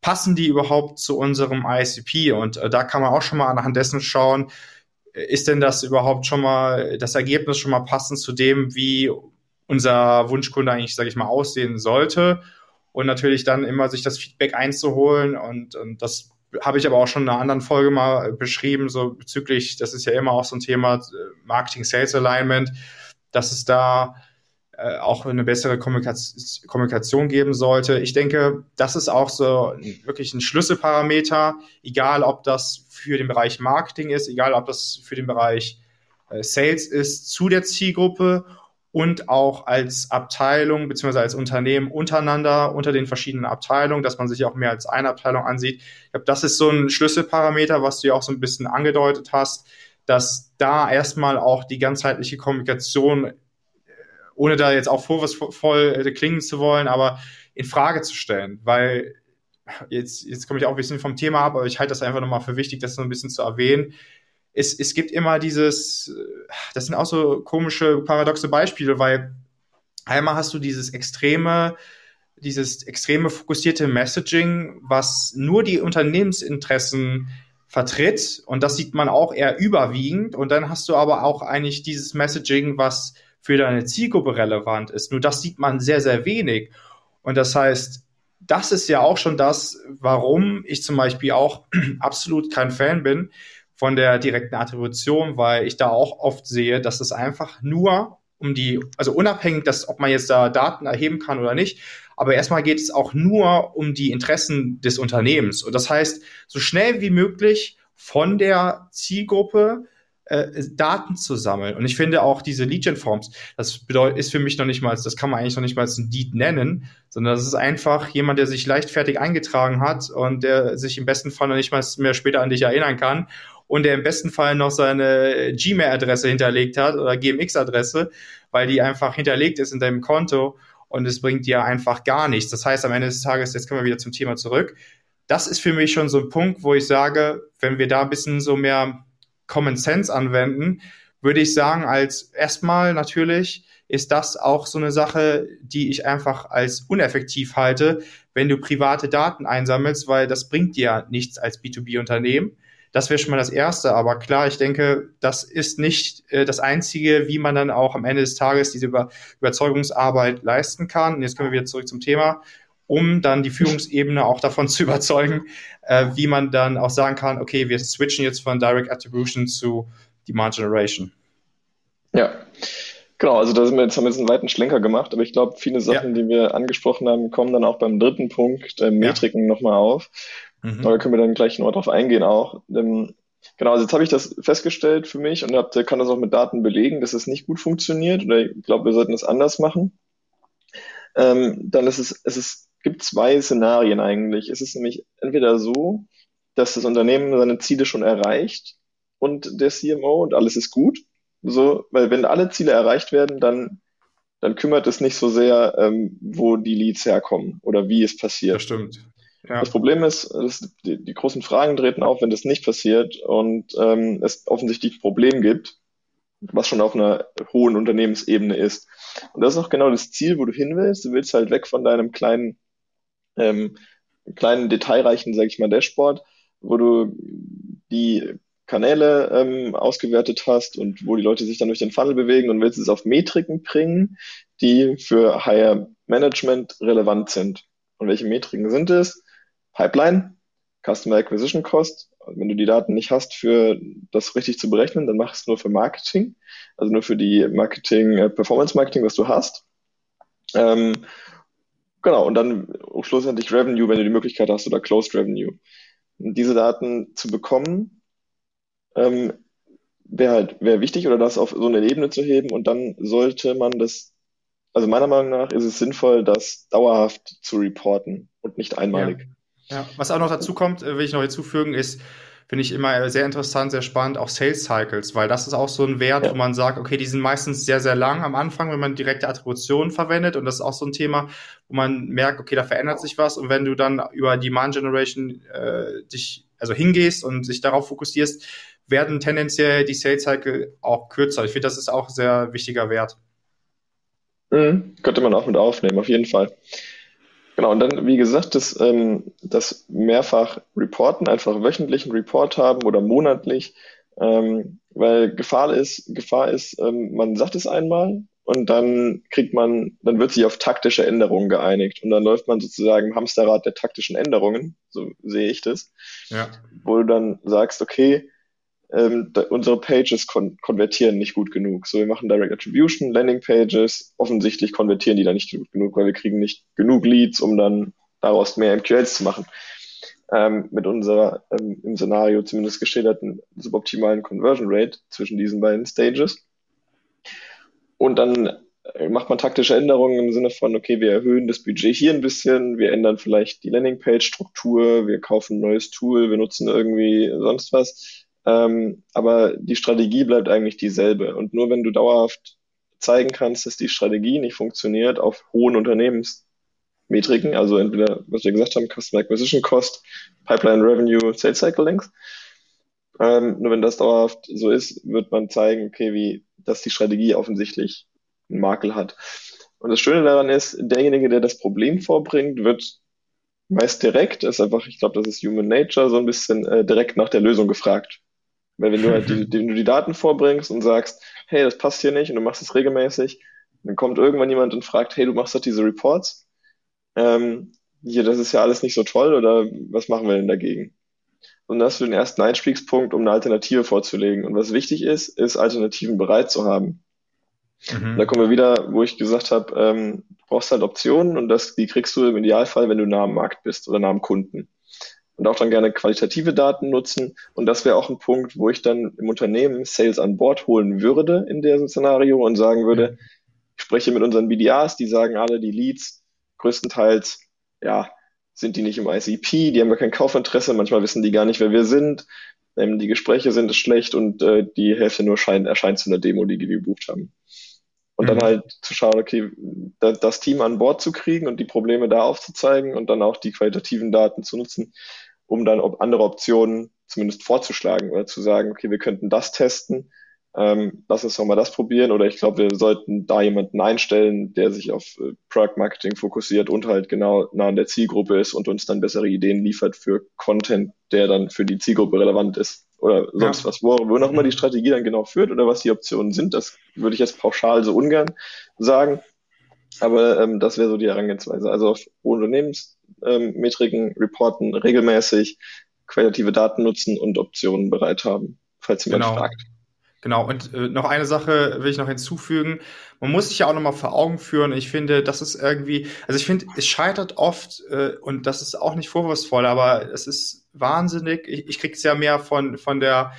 passen die überhaupt zu unserem ICP? Und äh, da kann man auch schon mal anhand dessen schauen, äh, ist denn das überhaupt schon mal, das Ergebnis schon mal passend zu dem, wie unser Wunschkunde eigentlich, sage ich mal, aussehen sollte? Und natürlich dann immer sich das Feedback einzuholen und, und das habe ich aber auch schon in einer anderen Folge mal beschrieben, so bezüglich, das ist ja immer auch so ein Thema äh, Marketing Sales Alignment, dass es da äh, auch eine bessere Kommunikation geben sollte. Ich denke, das ist auch so wirklich ein Schlüsselparameter, egal ob das für den Bereich Marketing ist, egal ob das für den Bereich äh, Sales ist, zu der Zielgruppe und auch als Abteilung beziehungsweise als Unternehmen untereinander, unter den verschiedenen Abteilungen, dass man sich auch mehr als eine Abteilung ansieht. Ich glaube, das ist so ein Schlüsselparameter, was du ja auch so ein bisschen angedeutet hast, dass da erstmal auch die ganzheitliche Kommunikation ohne da jetzt auch vorwurfsvoll klingen zu wollen, aber in Frage zu stellen, weil jetzt, jetzt komme ich auch ein bisschen vom Thema ab, aber ich halte das einfach nochmal für wichtig, das so ein bisschen zu erwähnen. Es, es gibt immer dieses, das sind auch so komische, paradoxe Beispiele, weil einmal hast du dieses extreme, dieses extreme fokussierte Messaging, was nur die Unternehmensinteressen vertritt und das sieht man auch eher überwiegend und dann hast du aber auch eigentlich dieses Messaging, was für deine Zielgruppe relevant ist. Nur das sieht man sehr, sehr wenig. Und das heißt, das ist ja auch schon das, warum ich zum Beispiel auch absolut kein Fan bin von der direkten Attribution, weil ich da auch oft sehe, dass es einfach nur um die, also unabhängig, dass, ob man jetzt da Daten erheben kann oder nicht, aber erstmal geht es auch nur um die Interessen des Unternehmens. Und das heißt, so schnell wie möglich von der Zielgruppe äh, Daten zu sammeln. Und ich finde auch diese Lead-Gen-Forms, das bedeutet, ist für mich noch nicht mal, das kann man eigentlich noch nicht mal ein Lead nennen, sondern das ist einfach jemand, der sich leichtfertig eingetragen hat und der sich im besten Fall noch nicht mal mehr später an dich erinnern kann und der im besten Fall noch seine Gmail-Adresse hinterlegt hat oder GMX-Adresse, weil die einfach hinterlegt ist in deinem Konto und es bringt dir einfach gar nichts. Das heißt, am Ende des Tages, jetzt kommen wir wieder zum Thema zurück, das ist für mich schon so ein Punkt, wo ich sage, wenn wir da ein bisschen so mehr Common Sense anwenden, würde ich sagen, als erstmal natürlich ist das auch so eine Sache, die ich einfach als uneffektiv halte, wenn du private Daten einsammelst, weil das bringt dir nichts als B2B-Unternehmen. Das wäre schon mal das Erste. Aber klar, ich denke, das ist nicht äh, das Einzige, wie man dann auch am Ende des Tages diese Über Überzeugungsarbeit leisten kann. Und jetzt kommen wir wieder zurück zum Thema um dann die Führungsebene auch davon zu überzeugen, äh, wie man dann auch sagen kann, okay, wir switchen jetzt von Direct Attribution zu Demand Generation. Ja, genau, also da sind wir jetzt, haben wir jetzt einen weiten Schlenker gemacht, aber ich glaube, viele Sachen, ja. die wir angesprochen haben, kommen dann auch beim dritten Punkt, äh, Metriken ja. nochmal auf. Mhm. Da können wir dann gleich noch drauf eingehen auch. Ähm, genau, also jetzt habe ich das festgestellt für mich und hab, kann das auch mit Daten belegen, dass es nicht gut funktioniert oder ich glaube, wir sollten es anders machen. Ähm, dann ist es, es ist gibt zwei Szenarien eigentlich. Es ist nämlich entweder so, dass das Unternehmen seine Ziele schon erreicht und der CMO und alles ist gut. So, weil wenn alle Ziele erreicht werden, dann, dann kümmert es nicht so sehr, ähm, wo die Leads herkommen oder wie es passiert. Das stimmt. Ja. Das Problem ist, dass die, die, großen Fragen treten auf, wenn das nicht passiert und ähm, es offensichtlich ein Problem gibt, was schon auf einer hohen Unternehmensebene ist. Und das ist auch genau das Ziel, wo du hin willst. Du willst halt weg von deinem kleinen ähm, kleinen detailreichen, sage ich mal, Dashboard, wo du die Kanäle ähm, ausgewertet hast und wo die Leute sich dann durch den Funnel bewegen und willst es auf Metriken bringen, die für Higher Management relevant sind. Und welche Metriken sind es? Pipeline, Customer Acquisition Cost. Wenn du die Daten nicht hast, für das richtig zu berechnen, dann mach es nur für Marketing, also nur für die Marketing, äh, Performance Marketing, was du hast. Ähm, Genau, und dann schlussendlich Revenue, wenn du die Möglichkeit hast, oder Closed Revenue. Und diese Daten zu bekommen, ähm, wäre halt wäre wichtig oder das auf so eine Ebene zu heben und dann sollte man das, also meiner Meinung nach ist es sinnvoll, das dauerhaft zu reporten und nicht einmalig. Ja, ja. was auch noch dazu kommt, äh, will ich noch hinzufügen, ist, finde ich immer sehr interessant, sehr spannend, auch Sales Cycles, weil das ist auch so ein Wert, ja. wo man sagt, okay, die sind meistens sehr, sehr lang am Anfang, wenn man direkte Attribution verwendet und das ist auch so ein Thema, wo man merkt, okay, da verändert sich was und wenn du dann über Demand Generation äh, dich also hingehst und sich darauf fokussierst, werden tendenziell die Sales Cycle auch kürzer. Ich finde, das ist auch ein sehr wichtiger Wert. Mhm, könnte man auch mit aufnehmen, auf jeden Fall. Genau, und dann, wie gesagt, das, ähm, das mehrfach reporten, einfach wöchentlichen Report haben oder monatlich, ähm, weil Gefahr ist, Gefahr ist, ähm, man sagt es einmal und dann kriegt man, dann wird sich auf taktische Änderungen geeinigt und dann läuft man sozusagen im Hamsterrad der taktischen Änderungen, so sehe ich das, ja. wo du dann sagst, okay, ähm, da, unsere Pages kon konvertieren nicht gut genug. So, wir machen Direct Attribution, Landing Pages. Offensichtlich konvertieren die da nicht gut genug, weil wir kriegen nicht genug Leads, um dann daraus mehr MQLs zu machen. Ähm, mit unserer ähm, im Szenario zumindest geschilderten suboptimalen Conversion Rate zwischen diesen beiden Stages. Und dann äh, macht man taktische Änderungen im Sinne von, okay, wir erhöhen das Budget hier ein bisschen, wir ändern vielleicht die Landingpage-Struktur, wir kaufen ein neues Tool, wir nutzen irgendwie sonst was ähm, aber die Strategie bleibt eigentlich dieselbe. Und nur wenn du dauerhaft zeigen kannst, dass die Strategie nicht funktioniert auf hohen Unternehmensmetriken, also entweder, was wir gesagt haben, Customer Acquisition Cost, Pipeline Revenue, Sales Cycle Length, ähm, nur wenn das dauerhaft so ist, wird man zeigen, okay, wie, dass die Strategie offensichtlich einen Makel hat. Und das Schöne daran ist, derjenige, der das Problem vorbringt, wird meist direkt, ist einfach, ich glaube, das ist Human Nature, so ein bisschen äh, direkt nach der Lösung gefragt. Weil wenn du halt die, die, du die Daten vorbringst und sagst, hey, das passt hier nicht und du machst es regelmäßig, dann kommt irgendwann jemand und fragt, hey, du machst doch diese Reports. Ähm, hier, das ist ja alles nicht so toll oder was machen wir denn dagegen? Und das ist für den ersten Einstiegspunkt, um eine Alternative vorzulegen. Und was wichtig ist, ist Alternativen bereit zu haben. Mhm. Da kommen wir wieder, wo ich gesagt habe, ähm, du brauchst halt Optionen und das, die kriegst du im Idealfall, wenn du nah am Markt bist oder nah am Kunden. Und auch dann gerne qualitative Daten nutzen. Und das wäre auch ein Punkt, wo ich dann im Unternehmen Sales an Bord holen würde in diesem Szenario und sagen würde, ich spreche mit unseren BDAs, die sagen alle, die Leads größtenteils, ja, sind die nicht im ICP, die haben gar kein Kaufinteresse, manchmal wissen die gar nicht, wer wir sind, ähm, die Gespräche sind schlecht und äh, die Hälfte nur scheint, erscheint zu einer Demo, die wir gebucht haben. Und mhm. dann halt zu schauen, okay, das Team an Bord zu kriegen und die Probleme da aufzuzeigen und dann auch die qualitativen Daten zu nutzen, um dann ob andere Optionen zumindest vorzuschlagen oder zu sagen, okay, wir könnten das testen, ähm, lass uns doch mal das probieren oder ich glaube, wir sollten da jemanden einstellen, der sich auf äh, Product Marketing fokussiert und halt genau nah an der Zielgruppe ist und uns dann bessere Ideen liefert für Content, der dann für die Zielgruppe relevant ist oder sonst ja. was, wo, wo noch mal die Strategie dann genau führt oder was die Optionen sind, das würde ich jetzt pauschal so ungern sagen. Aber ähm, das wäre so die Herangehensweise. Also auf Unternehmensmetriken ähm, reporten regelmäßig, qualitative Daten nutzen und Optionen bereit haben, falls jemand genau. fragt. Genau, und äh, noch eine Sache will ich noch hinzufügen. Man muss sich ja auch nochmal vor Augen führen. Ich finde, das ist irgendwie, also ich finde, es scheitert oft, äh, und das ist auch nicht vorwurfsvoll, aber es ist wahnsinnig. Ich, ich kriege es ja mehr von, von der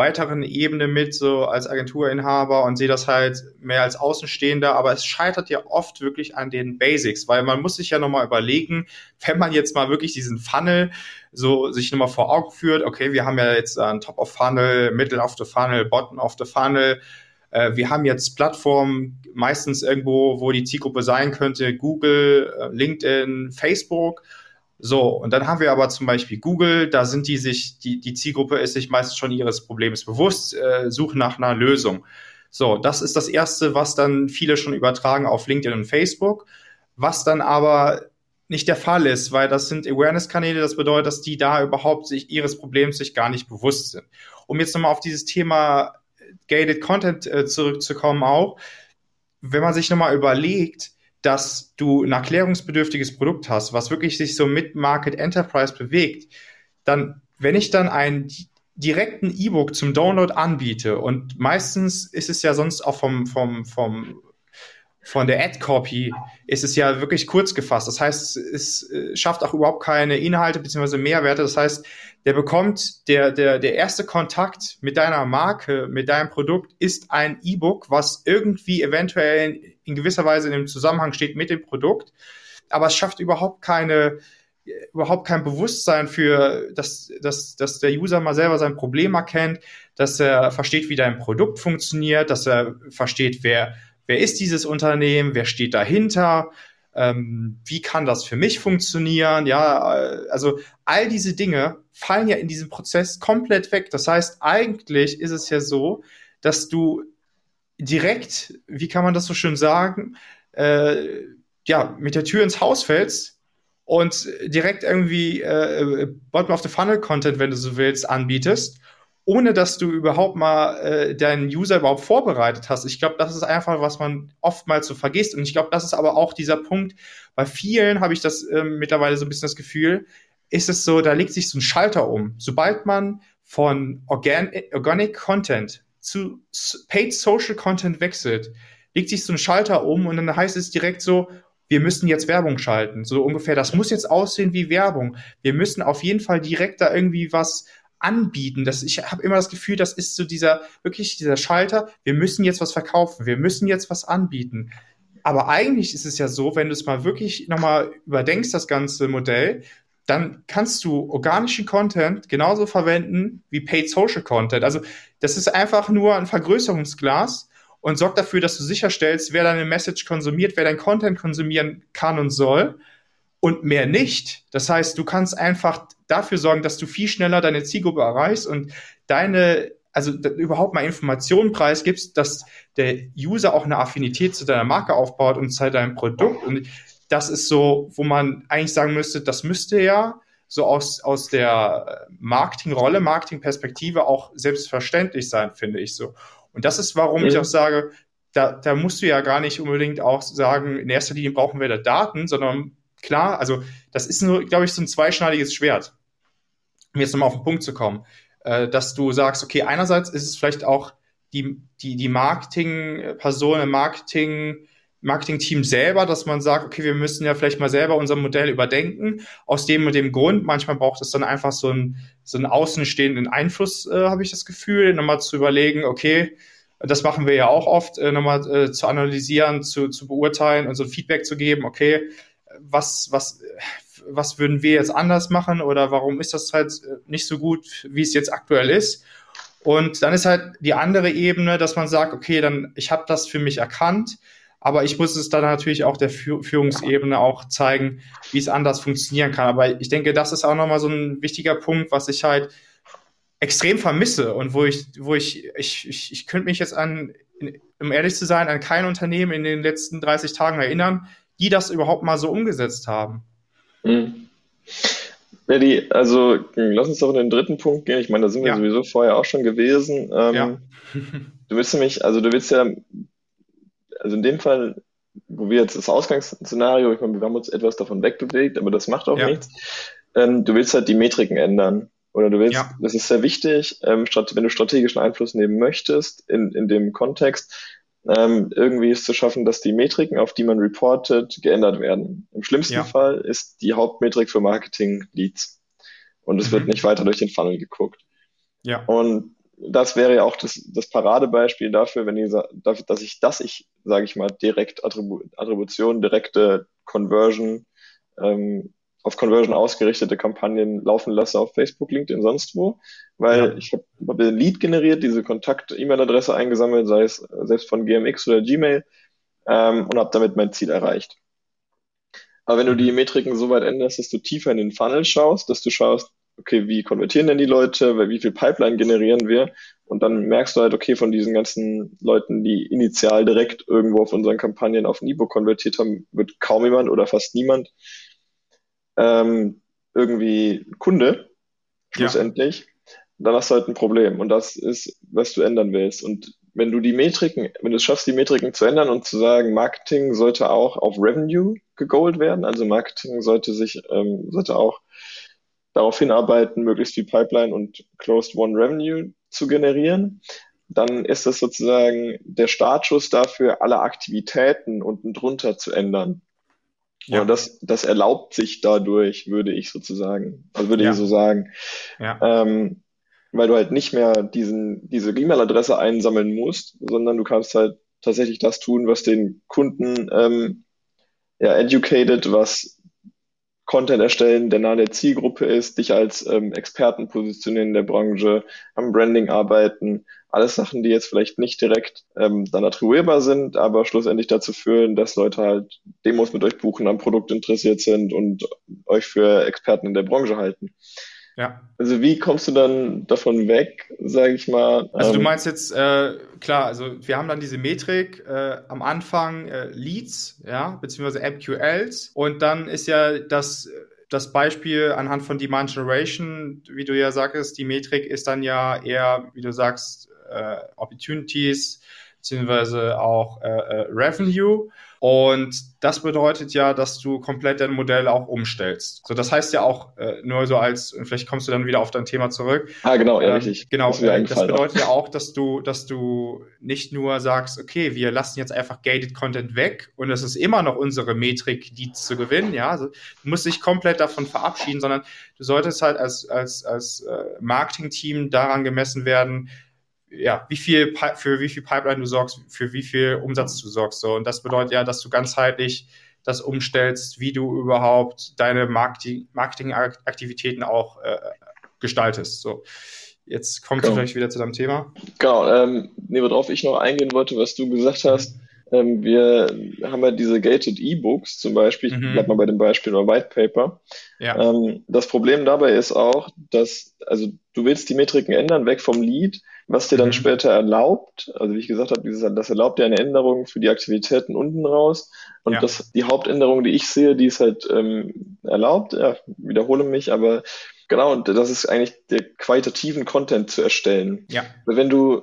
weiteren Ebene mit, so als Agenturinhaber und sehe das halt mehr als Außenstehender, aber es scheitert ja oft wirklich an den Basics, weil man muss sich ja nochmal überlegen, wenn man jetzt mal wirklich diesen Funnel so sich nochmal vor Augen führt, okay, wir haben ja jetzt einen Top of Funnel, Middle of the Funnel, Bottom of the Funnel, äh, wir haben jetzt Plattformen meistens irgendwo, wo die Zielgruppe sein könnte, Google, äh, LinkedIn, Facebook so, und dann haben wir aber zum Beispiel Google, da sind die sich, die, die Zielgruppe ist sich meistens schon ihres Problems bewusst, äh, suchen nach einer Lösung. So, das ist das Erste, was dann viele schon übertragen auf LinkedIn und Facebook, was dann aber nicht der Fall ist, weil das sind Awareness-Kanäle, das bedeutet, dass die da überhaupt sich ihres Problems sich gar nicht bewusst sind. Um jetzt nochmal auf dieses Thema Gated Content äh, zurückzukommen auch, wenn man sich nochmal überlegt, dass du ein erklärungsbedürftiges Produkt hast, was wirklich sich so mit Market Enterprise bewegt, dann, wenn ich dann einen direkten E-Book zum Download anbiete und meistens ist es ja sonst auch vom, vom, vom von der Ad-Copy ist es ja wirklich kurz gefasst. Das heißt, es äh, schafft auch überhaupt keine Inhalte bzw. Mehrwerte. Das heißt, der bekommt, der, der, der erste Kontakt mit deiner Marke, mit deinem Produkt ist ein E-Book, was irgendwie eventuell in, gewisser Weise in einem Zusammenhang steht mit dem Produkt. Aber es schafft überhaupt keine, überhaupt kein Bewusstsein für, dass, dass, dass der User mal selber sein Problem erkennt, dass er versteht, wie dein Produkt funktioniert, dass er versteht, wer, wer ist dieses Unternehmen, wer steht dahinter, ähm, wie kann das für mich funktionieren, ja, also all diese Dinge fallen ja in diesem Prozess komplett weg. Das heißt, eigentlich ist es ja so, dass du direkt, wie kann man das so schön sagen, äh, ja, mit der Tür ins Haus fällst und direkt irgendwie äh, Bottom of the Funnel Content, wenn du so willst, anbietest ohne dass du überhaupt mal äh, deinen User überhaupt vorbereitet hast. Ich glaube, das ist einfach, was man oftmals so vergisst. Und ich glaube, das ist aber auch dieser Punkt. Bei vielen habe ich das äh, mittlerweile so ein bisschen das Gefühl, ist es so, da legt sich so ein Schalter um. Sobald man von Organ Organic Content zu Paid Social Content wechselt, legt sich so ein Schalter um und dann heißt es direkt so, wir müssen jetzt Werbung schalten. So ungefähr, das muss jetzt aussehen wie Werbung. Wir müssen auf jeden Fall direkt da irgendwie was anbieten. Das, ich habe immer das Gefühl, das ist so dieser, wirklich dieser Schalter, wir müssen jetzt was verkaufen, wir müssen jetzt was anbieten. Aber eigentlich ist es ja so, wenn du es mal wirklich nochmal überdenkst, das ganze Modell, dann kannst du organischen Content genauso verwenden wie Paid Social Content. Also das ist einfach nur ein Vergrößerungsglas und sorgt dafür, dass du sicherstellst, wer deine Message konsumiert, wer dein Content konsumieren kann und soll und mehr nicht. Das heißt, du kannst einfach dafür sorgen, dass du viel schneller deine Zielgruppe erreichst und deine, also überhaupt mal Informationen preisgibst, dass der User auch eine Affinität zu deiner Marke aufbaut und zu deinem Produkt. Und das ist so, wo man eigentlich sagen müsste, das müsste ja so aus, aus der Marketingrolle, Marketingperspektive auch selbstverständlich sein, finde ich so. Und das ist, warum mhm. ich auch sage, da, da musst du ja gar nicht unbedingt auch sagen, in erster Linie brauchen wir da Daten, sondern klar, also das ist nur, glaube ich, so ein zweischneidiges Schwert. Um jetzt nochmal auf den Punkt zu kommen, äh, dass du sagst, okay, einerseits ist es vielleicht auch die, die, die Marketingperson Marketing, Marketing-Team selber, dass man sagt, okay, wir müssen ja vielleicht mal selber unser Modell überdenken. Aus dem und dem Grund, manchmal braucht es dann einfach so einen, so einen außenstehenden Einfluss, äh, habe ich das Gefühl, nochmal zu überlegen, okay, das machen wir ja auch oft, äh, nochmal äh, zu analysieren, zu, zu beurteilen und so Feedback zu geben, okay, was, was, was würden wir jetzt anders machen oder warum ist das halt äh, nicht so gut, wie es jetzt aktuell ist? Und dann ist halt die andere Ebene, dass man sagt, okay, dann ich habe das für mich erkannt, aber ich muss es dann natürlich auch der Führungsebene auch zeigen, wie es anders funktionieren kann. Aber ich denke, das ist auch nochmal so ein wichtiger Punkt, was ich halt extrem vermisse und wo ich, wo ich, ich, ich, ich könnte mich jetzt an, um ehrlich zu sein, an kein Unternehmen in den letzten 30 Tagen erinnern, die das überhaupt mal so umgesetzt haben. Mhm. Eddie, also lass uns doch in den dritten Punkt gehen. Ich meine, da sind wir ja. sowieso vorher auch schon gewesen. Ähm, ja. du willst nämlich, also du willst ja, also in dem Fall, wo wir jetzt das Ausgangsszenario, ich meine, wir haben uns etwas davon wegbewegt, aber das macht auch ja. nichts. Ähm, du willst halt die Metriken ändern. Oder du willst, ja. das ist sehr wichtig, ähm, wenn du strategischen Einfluss nehmen möchtest in, in dem Kontext, ähm, irgendwie es zu schaffen, dass die Metriken, auf die man reportet, geändert werden. Im schlimmsten ja. Fall ist die Hauptmetrik für Marketing Leads. Und es mhm. wird nicht weiter durch den Funnel geguckt. Ja. Und das wäre ja auch das, das Paradebeispiel dafür, wenn ich, dafür, dass ich, dass ich, sage ich mal, direkt Attribu Attribution, direkte Conversion ähm, auf Conversion ausgerichtete Kampagnen laufen lasse auf Facebook, LinkedIn, sonst wo, weil ja. ich habe hab ein Lead generiert, diese Kontakt-E-Mail-Adresse eingesammelt, sei es selbst von GMX oder Gmail ähm, und habe damit mein Ziel erreicht. Aber wenn du die Metriken so weit änderst, dass du tiefer in den Funnel schaust, dass du schaust, okay, wie konvertieren denn die Leute, wie viel Pipeline generieren wir und dann merkst du halt, okay, von diesen ganzen Leuten, die initial direkt irgendwo auf unseren Kampagnen auf ein E-Book konvertiert haben, wird kaum jemand oder fast niemand ähm, irgendwie Kunde, schlussendlich, ja. dann hast du halt ein Problem. Und das ist, was du ändern willst. Und wenn du die Metriken, wenn du es schaffst, die Metriken zu ändern und zu sagen, Marketing sollte auch auf Revenue gegolt werden, also Marketing sollte sich, ähm, sollte auch darauf hinarbeiten, möglichst viel Pipeline und Closed One Revenue zu generieren, dann ist das sozusagen der Startschuss dafür, alle Aktivitäten unten drunter zu ändern. Ja. Und das, das erlaubt sich dadurch, würde ich sozusagen, also würde ja. ich so sagen. Ja. Ähm, weil du halt nicht mehr diesen, diese E-Mail-Adresse einsammeln musst, sondern du kannst halt tatsächlich das tun, was den Kunden ähm, ja, educated, was Content erstellen, der nahe der Zielgruppe ist, dich als ähm, Experten positionieren in der Branche, am Branding arbeiten, alles Sachen, die jetzt vielleicht nicht direkt ähm, dann attribuierbar sind, aber schlussendlich dazu führen, dass Leute halt Demos mit euch buchen, am Produkt interessiert sind und euch für Experten in der Branche halten. Ja. Also wie kommst du dann davon weg, sage ich mal? Also du ähm, meinst jetzt, äh, klar, also wir haben dann diese Metrik äh, am Anfang äh, Leads, ja, beziehungsweise MQLs und dann ist ja das das Beispiel anhand von Demand Generation, wie du ja sagst, die Metrik ist dann ja eher, wie du sagst, äh, Opportunities, beziehungsweise auch äh, äh, Revenue. Und das bedeutet ja, dass du komplett dein Modell auch umstellst. So, das heißt ja auch äh, nur so als, vielleicht kommst du dann wieder auf dein Thema zurück. Ah, genau, ja, ähm, richtig. Genau, das, äh, das bedeutet auch. ja auch, dass du, dass du nicht nur sagst, okay, wir lassen jetzt einfach gated Content weg und es ist immer noch unsere Metrik, die zu gewinnen. Ja, also, du musst dich komplett davon verabschieden, sondern du solltest halt als als als äh, Marketing-Team daran gemessen werden, ja, wie viel, für wie viel Pipeline du sorgst, für wie viel Umsatz du sorgst. So. Und das bedeutet ja, dass du ganzheitlich das umstellst, wie du überhaupt deine Marketing, Marketingaktivitäten auch äh, gestaltest. So. Jetzt kommt genau. vielleicht wieder zu deinem Thema. Genau, ähm, nee, worauf ich noch eingehen wollte, was du gesagt hast, ähm, wir haben ja diese gated E-Books zum Beispiel, mhm. ich bleib mal bei dem Beispiel oder White Paper. Ja. Ähm, das Problem dabei ist auch, dass, also du willst die Metriken ändern, weg vom Lead, was dir dann mhm. später erlaubt, also wie ich gesagt habe, dieses, das erlaubt dir eine Änderung für die Aktivitäten unten raus. Und ja. das, die Hauptänderung, die ich sehe, die ist halt ähm, erlaubt, ja, wiederhole mich, aber Genau, und das ist eigentlich der qualitativen Content zu erstellen. Ja. Wenn du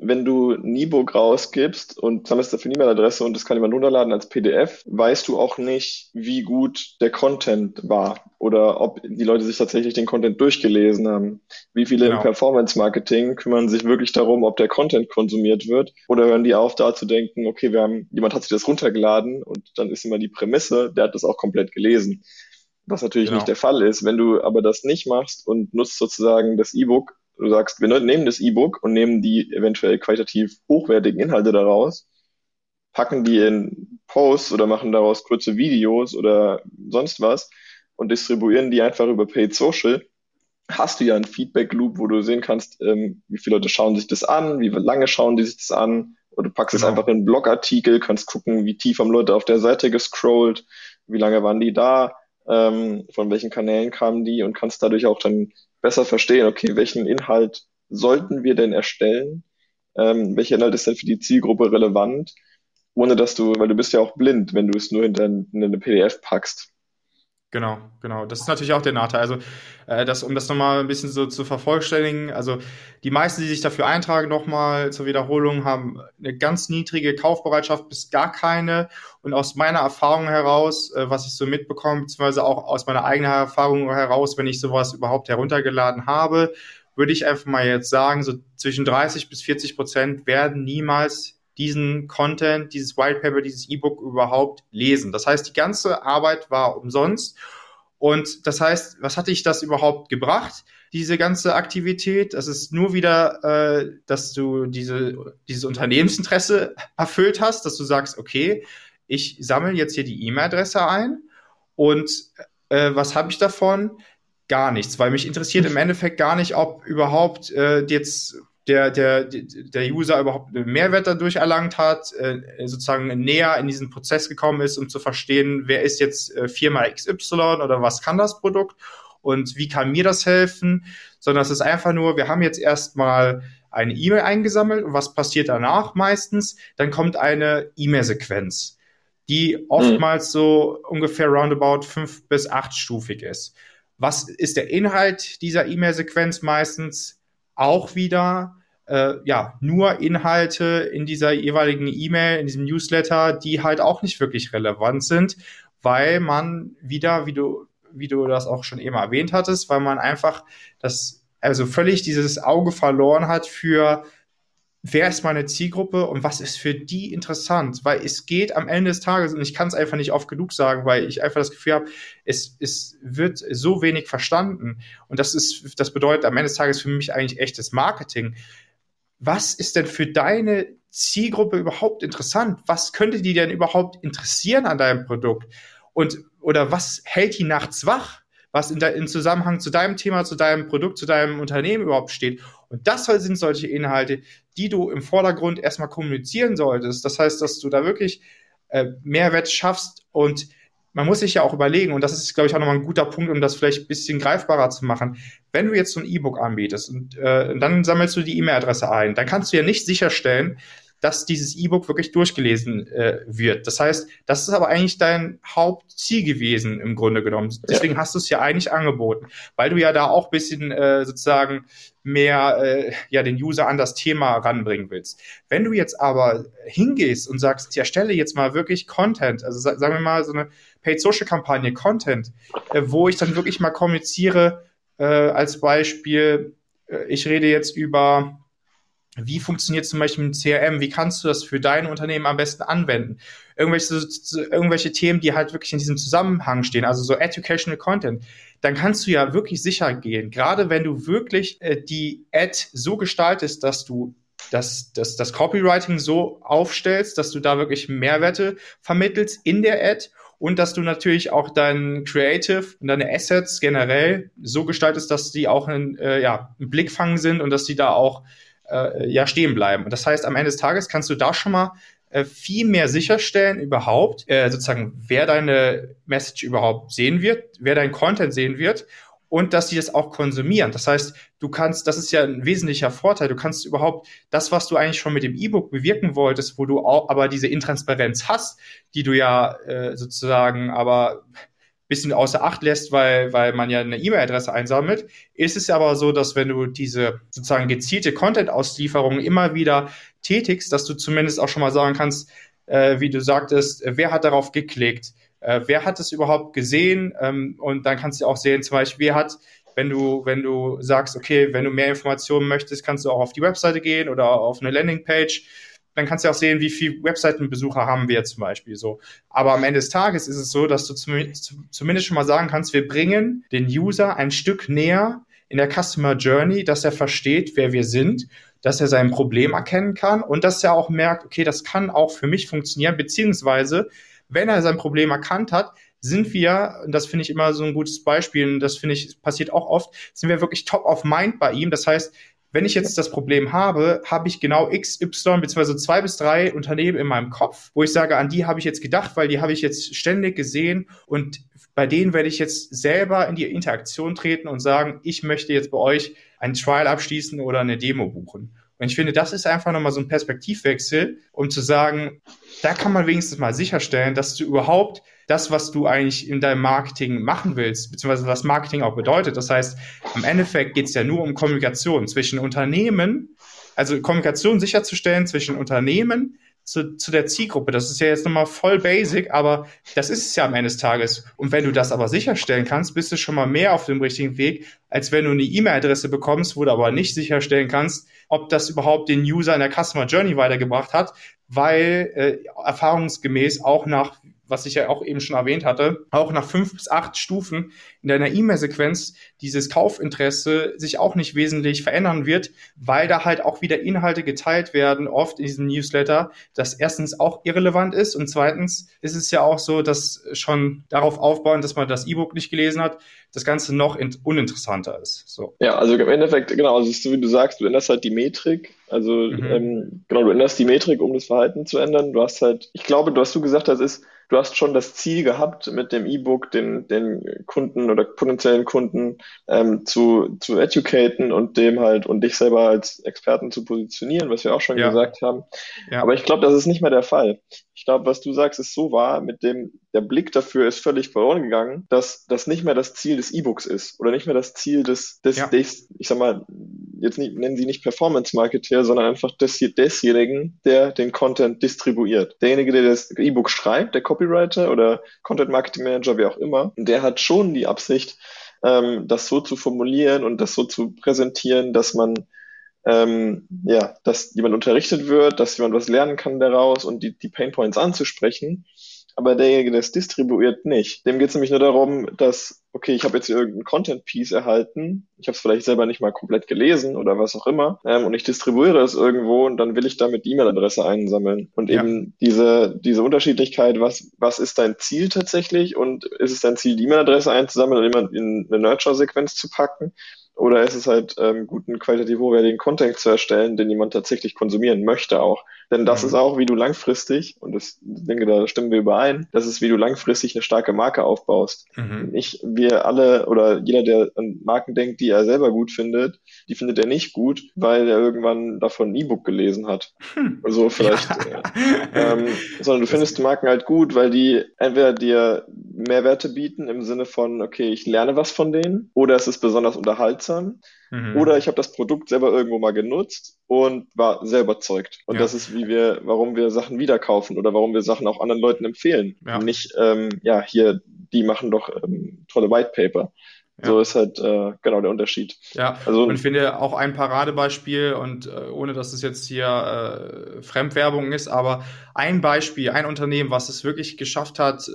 wenn du ein E-Book rausgibst und sammelst dafür eine E-Mail-Adresse und das kann jemand runterladen als PDF, weißt du auch nicht, wie gut der Content war oder ob die Leute sich tatsächlich den Content durchgelesen haben. Wie viele genau. im Performance-Marketing kümmern sich wirklich darum, ob der Content konsumiert wird oder hören die auf, da zu denken, okay, wir haben, jemand hat sich das runtergeladen und dann ist immer die Prämisse, der hat das auch komplett gelesen. Was natürlich genau. nicht der Fall ist. Wenn du aber das nicht machst und nutzt sozusagen das E-Book du sagst, wir nehmen das E-Book und nehmen die eventuell qualitativ hochwertigen Inhalte daraus, packen die in Posts oder machen daraus kurze Videos oder sonst was und distribuieren die einfach über Paid Social, hast du ja einen Feedback Loop, wo du sehen kannst, ähm, wie viele Leute schauen sich das an, wie lange schauen die sich das an, oder du packst genau. es einfach in einen Blogartikel, kannst gucken, wie tief haben Leute auf der Seite gescrollt, wie lange waren die da, ähm, von welchen Kanälen kamen die und kannst dadurch auch dann besser verstehen, okay, welchen Inhalt sollten wir denn erstellen? Ähm, welcher Inhalt ist denn für die Zielgruppe relevant? Ohne dass du, weil du bist ja auch blind, wenn du es nur hinter eine PDF packst. Genau, genau. Das ist natürlich auch der Nachteil. Also, äh, das, um das nochmal ein bisschen so zu vervollständigen, also die meisten, die sich dafür eintragen, nochmal zur Wiederholung, haben eine ganz niedrige Kaufbereitschaft bis gar keine. Und aus meiner Erfahrung heraus, äh, was ich so mitbekomme, beziehungsweise auch aus meiner eigenen Erfahrung heraus, wenn ich sowas überhaupt heruntergeladen habe, würde ich einfach mal jetzt sagen, so zwischen 30 bis 40 Prozent werden niemals diesen Content, dieses White Paper, dieses E-Book überhaupt lesen. Das heißt, die ganze Arbeit war umsonst. Und das heißt, was hatte ich das überhaupt gebracht? Diese ganze Aktivität, das ist nur wieder, äh, dass du diese, dieses Unternehmensinteresse erfüllt hast, dass du sagst, okay, ich sammle jetzt hier die E-Mail-Adresse ein und äh, was habe ich davon? Gar nichts, weil mich interessiert im Endeffekt gar nicht, ob überhaupt äh, jetzt der, der, der User überhaupt einen Mehrwert dadurch erlangt hat, äh, sozusagen näher in diesen Prozess gekommen ist, um zu verstehen, wer ist jetzt äh, Firma XY oder was kann das Produkt und wie kann mir das helfen, sondern es ist einfach nur, wir haben jetzt erstmal eine E-Mail eingesammelt und was passiert danach meistens? Dann kommt eine E-Mail-Sequenz, die oftmals so ungefähr roundabout fünf bis achtstufig ist. Was ist der Inhalt dieser E-Mail-Sequenz meistens? Auch wieder äh, ja, nur Inhalte in dieser jeweiligen E-Mail, in diesem Newsletter, die halt auch nicht wirklich relevant sind, weil man wieder, wie du, wie du das auch schon eben erwähnt hattest, weil man einfach das, also völlig dieses Auge verloren hat für wer ist meine Zielgruppe und was ist für die interessant? Weil es geht am Ende des Tages, und ich kann es einfach nicht oft genug sagen, weil ich einfach das Gefühl habe, es, es wird so wenig verstanden. Und das ist, das bedeutet am Ende des Tages für mich eigentlich echtes Marketing was ist denn für deine Zielgruppe überhaupt interessant? Was könnte die denn überhaupt interessieren an deinem Produkt? Und, oder was hält die nachts wach? Was in, de, in Zusammenhang zu deinem Thema, zu deinem Produkt, zu deinem Unternehmen überhaupt steht. Und das sind solche Inhalte, die du im Vordergrund erstmal kommunizieren solltest. Das heißt, dass du da wirklich äh, Mehrwert schaffst und man muss sich ja auch überlegen, und das ist, glaube ich, auch nochmal ein guter Punkt, um das vielleicht ein bisschen greifbarer zu machen. Wenn du jetzt so ein E-Book anbietest und äh, dann sammelst du die E-Mail-Adresse ein, dann kannst du ja nicht sicherstellen, dass dieses E-Book wirklich durchgelesen äh, wird. Das heißt, das ist aber eigentlich dein Hauptziel gewesen im Grunde genommen. Deswegen ja. hast du es ja eigentlich angeboten, weil du ja da auch bisschen äh, sozusagen mehr äh, ja den User an das Thema ranbringen willst. Wenn du jetzt aber hingehst und sagst, ich erstelle jetzt mal wirklich Content, also sagen wir mal so eine Paid Social Kampagne, Content, äh, wo ich dann wirklich mal kommuniziere, äh, als Beispiel, äh, ich rede jetzt über, wie funktioniert zum Beispiel ein CRM, wie kannst du das für dein Unternehmen am besten anwenden? Irgendwelche, irgendwelche Themen, die halt wirklich in diesem Zusammenhang stehen, also so Educational Content, dann kannst du ja wirklich sicher gehen, gerade wenn du wirklich äh, die Ad so gestaltest, dass du das, das, das Copywriting so aufstellst, dass du da wirklich Mehrwerte vermittelst in der Ad und dass du natürlich auch dein Creative und deine Assets generell so gestaltest, dass die auch ein, äh, ja, ein Blickfang sind und dass die da auch äh, ja stehen bleiben. Und das heißt, am Ende des Tages kannst du da schon mal äh, viel mehr sicherstellen überhaupt, äh, sozusagen, wer deine Message überhaupt sehen wird, wer dein Content sehen wird und dass die das auch konsumieren. Das heißt, du kannst, das ist ja ein wesentlicher Vorteil, du kannst überhaupt das, was du eigentlich schon mit dem E-Book bewirken wolltest, wo du auch aber diese Intransparenz hast, die du ja äh, sozusagen aber bisschen außer Acht lässt, weil, weil man ja eine E-Mail-Adresse einsammelt, ist es aber so, dass wenn du diese sozusagen gezielte Content-Auslieferung immer wieder tätigst, dass du zumindest auch schon mal sagen kannst, äh, wie du sagtest, wer hat darauf geklickt, äh, wer hat es überhaupt gesehen ähm, und dann kannst du auch sehen, zum Beispiel, wer hat wenn du, wenn du sagst, okay, wenn du mehr Informationen möchtest, kannst du auch auf die Webseite gehen oder auf eine Landingpage dann kannst du auch sehen, wie viele Webseitenbesucher haben wir zum Beispiel so. Aber am Ende des Tages ist es so, dass du zumindest schon mal sagen kannst, wir bringen den User ein Stück näher in der Customer Journey, dass er versteht, wer wir sind, dass er sein Problem erkennen kann und dass er auch merkt, okay, das kann auch für mich funktionieren, beziehungsweise wenn er sein Problem erkannt hat, sind wir, und das finde ich immer so ein gutes Beispiel, und das finde ich passiert auch oft, sind wir wirklich top of mind bei ihm. Das heißt, wenn ich jetzt das Problem habe, habe ich genau X, Y beziehungsweise zwei bis drei Unternehmen in meinem Kopf, wo ich sage, an die habe ich jetzt gedacht, weil die habe ich jetzt ständig gesehen und bei denen werde ich jetzt selber in die Interaktion treten und sagen, ich möchte jetzt bei euch ein Trial abschließen oder eine Demo buchen. Und ich finde, das ist einfach nochmal so ein Perspektivwechsel, um zu sagen, da kann man wenigstens mal sicherstellen, dass du überhaupt das, was du eigentlich in deinem Marketing machen willst, beziehungsweise was Marketing auch bedeutet. Das heißt, im Endeffekt geht es ja nur um Kommunikation zwischen Unternehmen, also Kommunikation sicherzustellen zwischen Unternehmen, zu, zu der Zielgruppe. Das ist ja jetzt nochmal voll basic, aber das ist es ja am Ende des Tages. Und wenn du das aber sicherstellen kannst, bist du schon mal mehr auf dem richtigen Weg, als wenn du eine E-Mail-Adresse bekommst, wo du aber nicht sicherstellen kannst, ob das überhaupt den User in der Customer Journey weitergebracht hat, weil äh, erfahrungsgemäß auch nach was ich ja auch eben schon erwähnt hatte, auch nach fünf bis acht Stufen in deiner E-Mail-Sequenz dieses Kaufinteresse sich auch nicht wesentlich verändern wird, weil da halt auch wieder Inhalte geteilt werden, oft in diesem Newsletter, das erstens auch irrelevant ist und zweitens ist es ja auch so, dass schon darauf aufbauen, dass man das E-Book nicht gelesen hat, das Ganze noch uninteressanter ist. So. Ja, also im Endeffekt, genau, also so wie du sagst, du änderst halt die Metrik, also mhm. ähm, genau, du änderst die Metrik, um das Verhalten zu ändern. Du hast halt, ich glaube, du hast du gesagt, das ist du hast schon das Ziel gehabt, mit dem E-Book den, den Kunden oder potenziellen Kunden ähm, zu, zu educaten und dem halt und dich selber als Experten zu positionieren, was wir auch schon ja. gesagt haben. Ja. Aber ich glaube, das ist nicht mehr der Fall. Ich glaube, was du sagst, ist so wahr, mit dem, der Blick dafür ist völlig verloren gegangen, dass das nicht mehr das Ziel des E-Books ist oder nicht mehr das Ziel des, des, ja. des ich sag mal, jetzt nicht, nennen sie nicht Performance-Marketer, sondern einfach des, desjenigen, der den Content distribuiert. Derjenige, der das E-Book schreibt, der Copywriter oder Content Marketing Manager, wer auch immer, der hat schon die Absicht, ähm, das so zu formulieren und das so zu präsentieren, dass man ähm, ja, dass jemand unterrichtet wird, dass jemand was lernen kann daraus und die, die Pain Points anzusprechen aber derjenige, der es distribuiert, nicht. Dem geht es nämlich nur darum, dass, okay, ich habe jetzt irgendein Content-Piece erhalten, ich habe es vielleicht selber nicht mal komplett gelesen oder was auch immer, ähm, und ich distribuiere es irgendwo und dann will ich damit die E-Mail-Adresse einsammeln. Und ja. eben diese, diese Unterschiedlichkeit, was, was ist dein Ziel tatsächlich und ist es dein Ziel, die E-Mail-Adresse einzusammeln und jemand in eine Nurture-Sequenz zu packen? Oder ist es halt ähm, guten, qualitativ hochwertigen Content zu erstellen, den jemand tatsächlich konsumieren möchte auch. Denn das mhm. ist auch, wie du langfristig, und das ich denke, da stimmen wir überein, das ist, wie du langfristig eine starke Marke aufbaust. Mhm. Ich, wir alle oder jeder, der an Marken denkt, die er selber gut findet, die findet er nicht gut, weil er irgendwann davon ein E-Book gelesen hat. Hm. So vielleicht. Ja. Äh, ähm, sondern du findest Marken halt gut, weil die entweder dir Mehrwerte bieten im Sinne von, okay, ich lerne was von denen, oder es ist besonders unterhaltsam, mhm. oder ich habe das Produkt selber irgendwo mal genutzt und war sehr überzeugt. Und ja. das ist, wie wir, warum wir Sachen wieder kaufen oder warum wir Sachen auch anderen Leuten empfehlen. Ja. Nicht, ähm, ja, hier, die machen doch ähm, tolle White Paper. So ist halt äh, genau der Unterschied. Ja, also, und ich finde auch ein Paradebeispiel und äh, ohne dass es jetzt hier äh, Fremdwerbung ist, aber ein Beispiel, ein Unternehmen, was es wirklich geschafft hat, äh,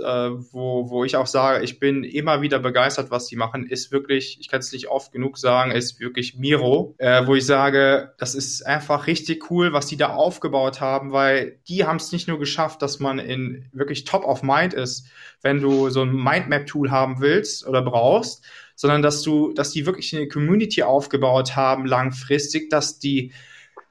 wo, wo ich auch sage, ich bin immer wieder begeistert, was die machen, ist wirklich, ich kann es nicht oft genug sagen, ist wirklich Miro, äh, wo ich sage, das ist einfach richtig cool, was die da aufgebaut haben, weil die haben es nicht nur geschafft, dass man in wirklich top of mind ist, wenn du so ein Mindmap-Tool haben willst oder brauchst, sondern dass du, dass die wirklich eine Community aufgebaut haben langfristig, dass die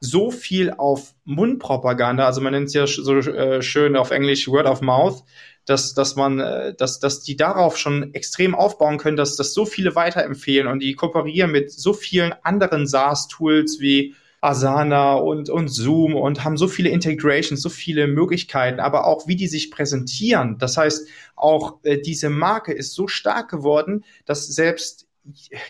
so viel auf Mundpropaganda, also man nennt es ja so äh, schön auf Englisch Word of Mouth, dass, dass man, äh, dass, dass die darauf schon extrem aufbauen können, dass das so viele weiterempfehlen und die kooperieren mit so vielen anderen SaaS-Tools wie Asana und, und Zoom und haben so viele Integrations, so viele Möglichkeiten, aber auch wie die sich präsentieren. Das heißt, auch äh, diese Marke ist so stark geworden, dass selbst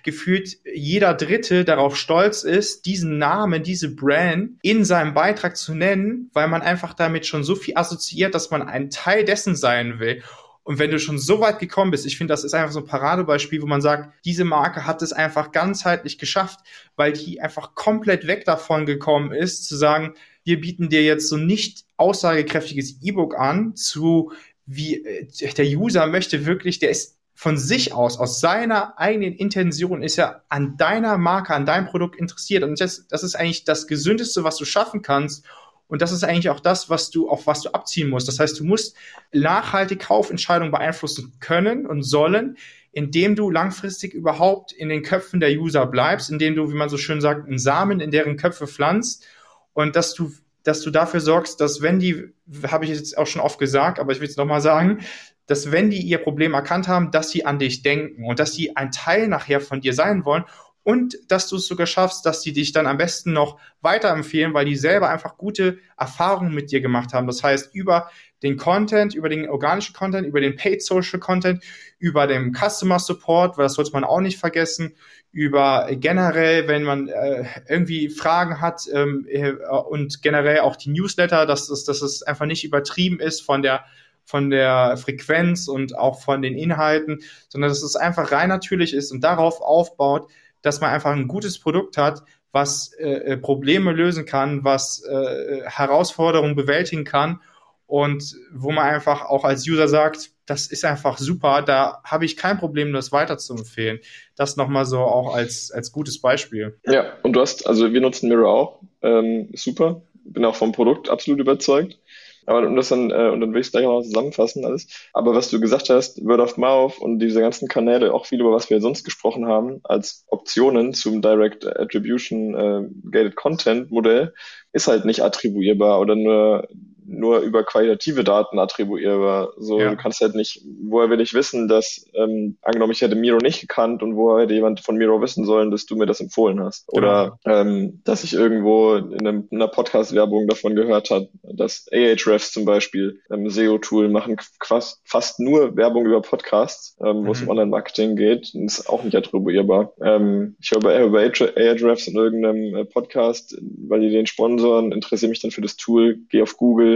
gefühlt jeder Dritte darauf stolz ist, diesen Namen, diese Brand in seinem Beitrag zu nennen, weil man einfach damit schon so viel assoziiert, dass man ein Teil dessen sein will. Und wenn du schon so weit gekommen bist, ich finde, das ist einfach so ein Paradebeispiel, wo man sagt, diese Marke hat es einfach ganzheitlich geschafft, weil die einfach komplett weg davon gekommen ist, zu sagen, wir bieten dir jetzt so nicht aussagekräftiges E-Book an, zu wie äh, der User möchte wirklich, der ist von sich aus, aus seiner eigenen Intention, ist er an deiner Marke, an deinem Produkt interessiert. Und das, das ist eigentlich das Gesündeste, was du schaffen kannst, und das ist eigentlich auch das, was du, auf was du abziehen musst. Das heißt, du musst nachhaltig Kaufentscheidungen beeinflussen können und sollen, indem du langfristig überhaupt in den Köpfen der User bleibst, indem du, wie man so schön sagt, einen Samen in deren Köpfe pflanzt und dass du, dass du dafür sorgst, dass wenn die, habe ich jetzt auch schon oft gesagt, aber ich will es nochmal sagen, dass wenn die ihr Problem erkannt haben, dass sie an dich denken und dass sie ein Teil nachher von dir sein wollen und dass du es sogar schaffst, dass die dich dann am besten noch weiterempfehlen, weil die selber einfach gute Erfahrungen mit dir gemacht haben. Das heißt, über den Content, über den organischen Content, über den Paid Social Content, über den Customer Support, weil das sollte man auch nicht vergessen, über generell, wenn man äh, irgendwie Fragen hat ähm, äh, und generell auch die Newsletter, dass, dass, dass es einfach nicht übertrieben ist von der von der Frequenz und auch von den Inhalten, sondern dass es einfach rein natürlich ist und darauf aufbaut, dass man einfach ein gutes Produkt hat, was äh, äh, Probleme lösen kann, was äh, Herausforderungen bewältigen kann und wo man einfach auch als User sagt, das ist einfach super, da habe ich kein Problem, das weiter zu empfehlen. Das nochmal so auch als, als gutes Beispiel. Ja, und du hast, also wir nutzen Mirror auch, ähm, super, bin auch vom Produkt absolut überzeugt. Aber um das dann, äh, und dann will ich es gleich noch zusammenfassen alles. Aber was du gesagt hast, Word of Mouth und diese ganzen Kanäle, auch viel über was wir sonst gesprochen haben, als Optionen zum Direct Attribution äh, Gated Content Modell, ist halt nicht attribuierbar oder nur nur über qualitative Daten attribuierbar. So, ja. du kannst halt nicht, woher will ich wissen, dass, ähm, angenommen, ich hätte Miro nicht gekannt und woher hätte jemand von Miro wissen sollen, dass du mir das empfohlen hast. Oder genau. ähm, dass ich irgendwo in, einem, in einer Podcast-Werbung davon gehört habe, dass Ahrefs zum Beispiel, ähm, SEO-Tool, machen fast, fast nur Werbung über Podcasts, ähm, mhm. wo es mhm. um Online-Marketing geht. Und ist auch nicht attribuierbar. Ähm, ich höre bei, bei Ahrefs in irgendeinem äh, Podcast, weil die den sponsoren, interessiere mich dann für das Tool, gehe auf Google,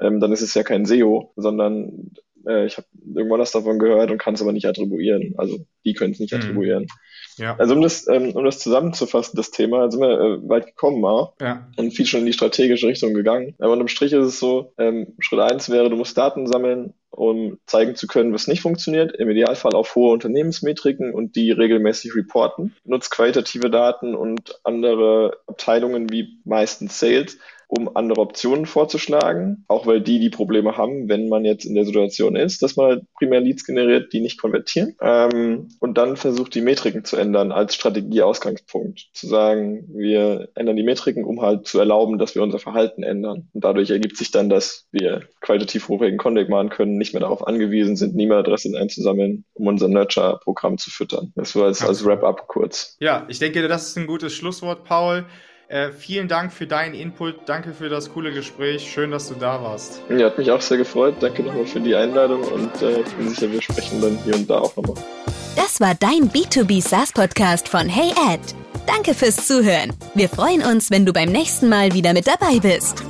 ähm, dann ist es ja kein SEO, sondern äh, ich habe irgendwann was davon gehört und kann es aber nicht attribuieren. Also die können es nicht mhm. attribuieren. Ja. Also um das, ähm, um das zusammenzufassen, das Thema, sind wir äh, weit gekommen auch ja. und viel schon in die strategische Richtung gegangen. Aber unterm Strich ist es so, ähm, Schritt eins wäre, du musst Daten sammeln, um zeigen zu können, was nicht funktioniert. Im Idealfall auf hohe Unternehmensmetriken und die regelmäßig reporten. Nutzt qualitative Daten und andere Abteilungen wie meistens Sales, um andere Optionen vorzuschlagen, auch weil die die Probleme haben, wenn man jetzt in der Situation ist, dass man halt primär Leads generiert, die nicht konvertieren ähm, und dann versucht, die Metriken zu ändern als Strategieausgangspunkt. Zu sagen, wir ändern die Metriken, um halt zu erlauben, dass wir unser Verhalten ändern. Und dadurch ergibt sich dann, dass wir qualitativ hochwertigen Content machen können, nicht mehr darauf angewiesen sind, E-Mail-Adressen einzusammeln, um unser Nurture-Programm zu füttern. Das war als, als Wrap-up kurz. Ja, ich denke, das ist ein gutes Schlusswort, Paul. Äh, vielen Dank für deinen Input. Danke für das coole Gespräch. Schön, dass du da warst. Ja, hat mich auch sehr gefreut. Danke nochmal für die Einladung und äh, ich bin sicher, wir sprechen dann hier und da auch nochmal. Das war dein B2B SaaS Podcast von Hey Ed. Danke fürs Zuhören. Wir freuen uns, wenn du beim nächsten Mal wieder mit dabei bist.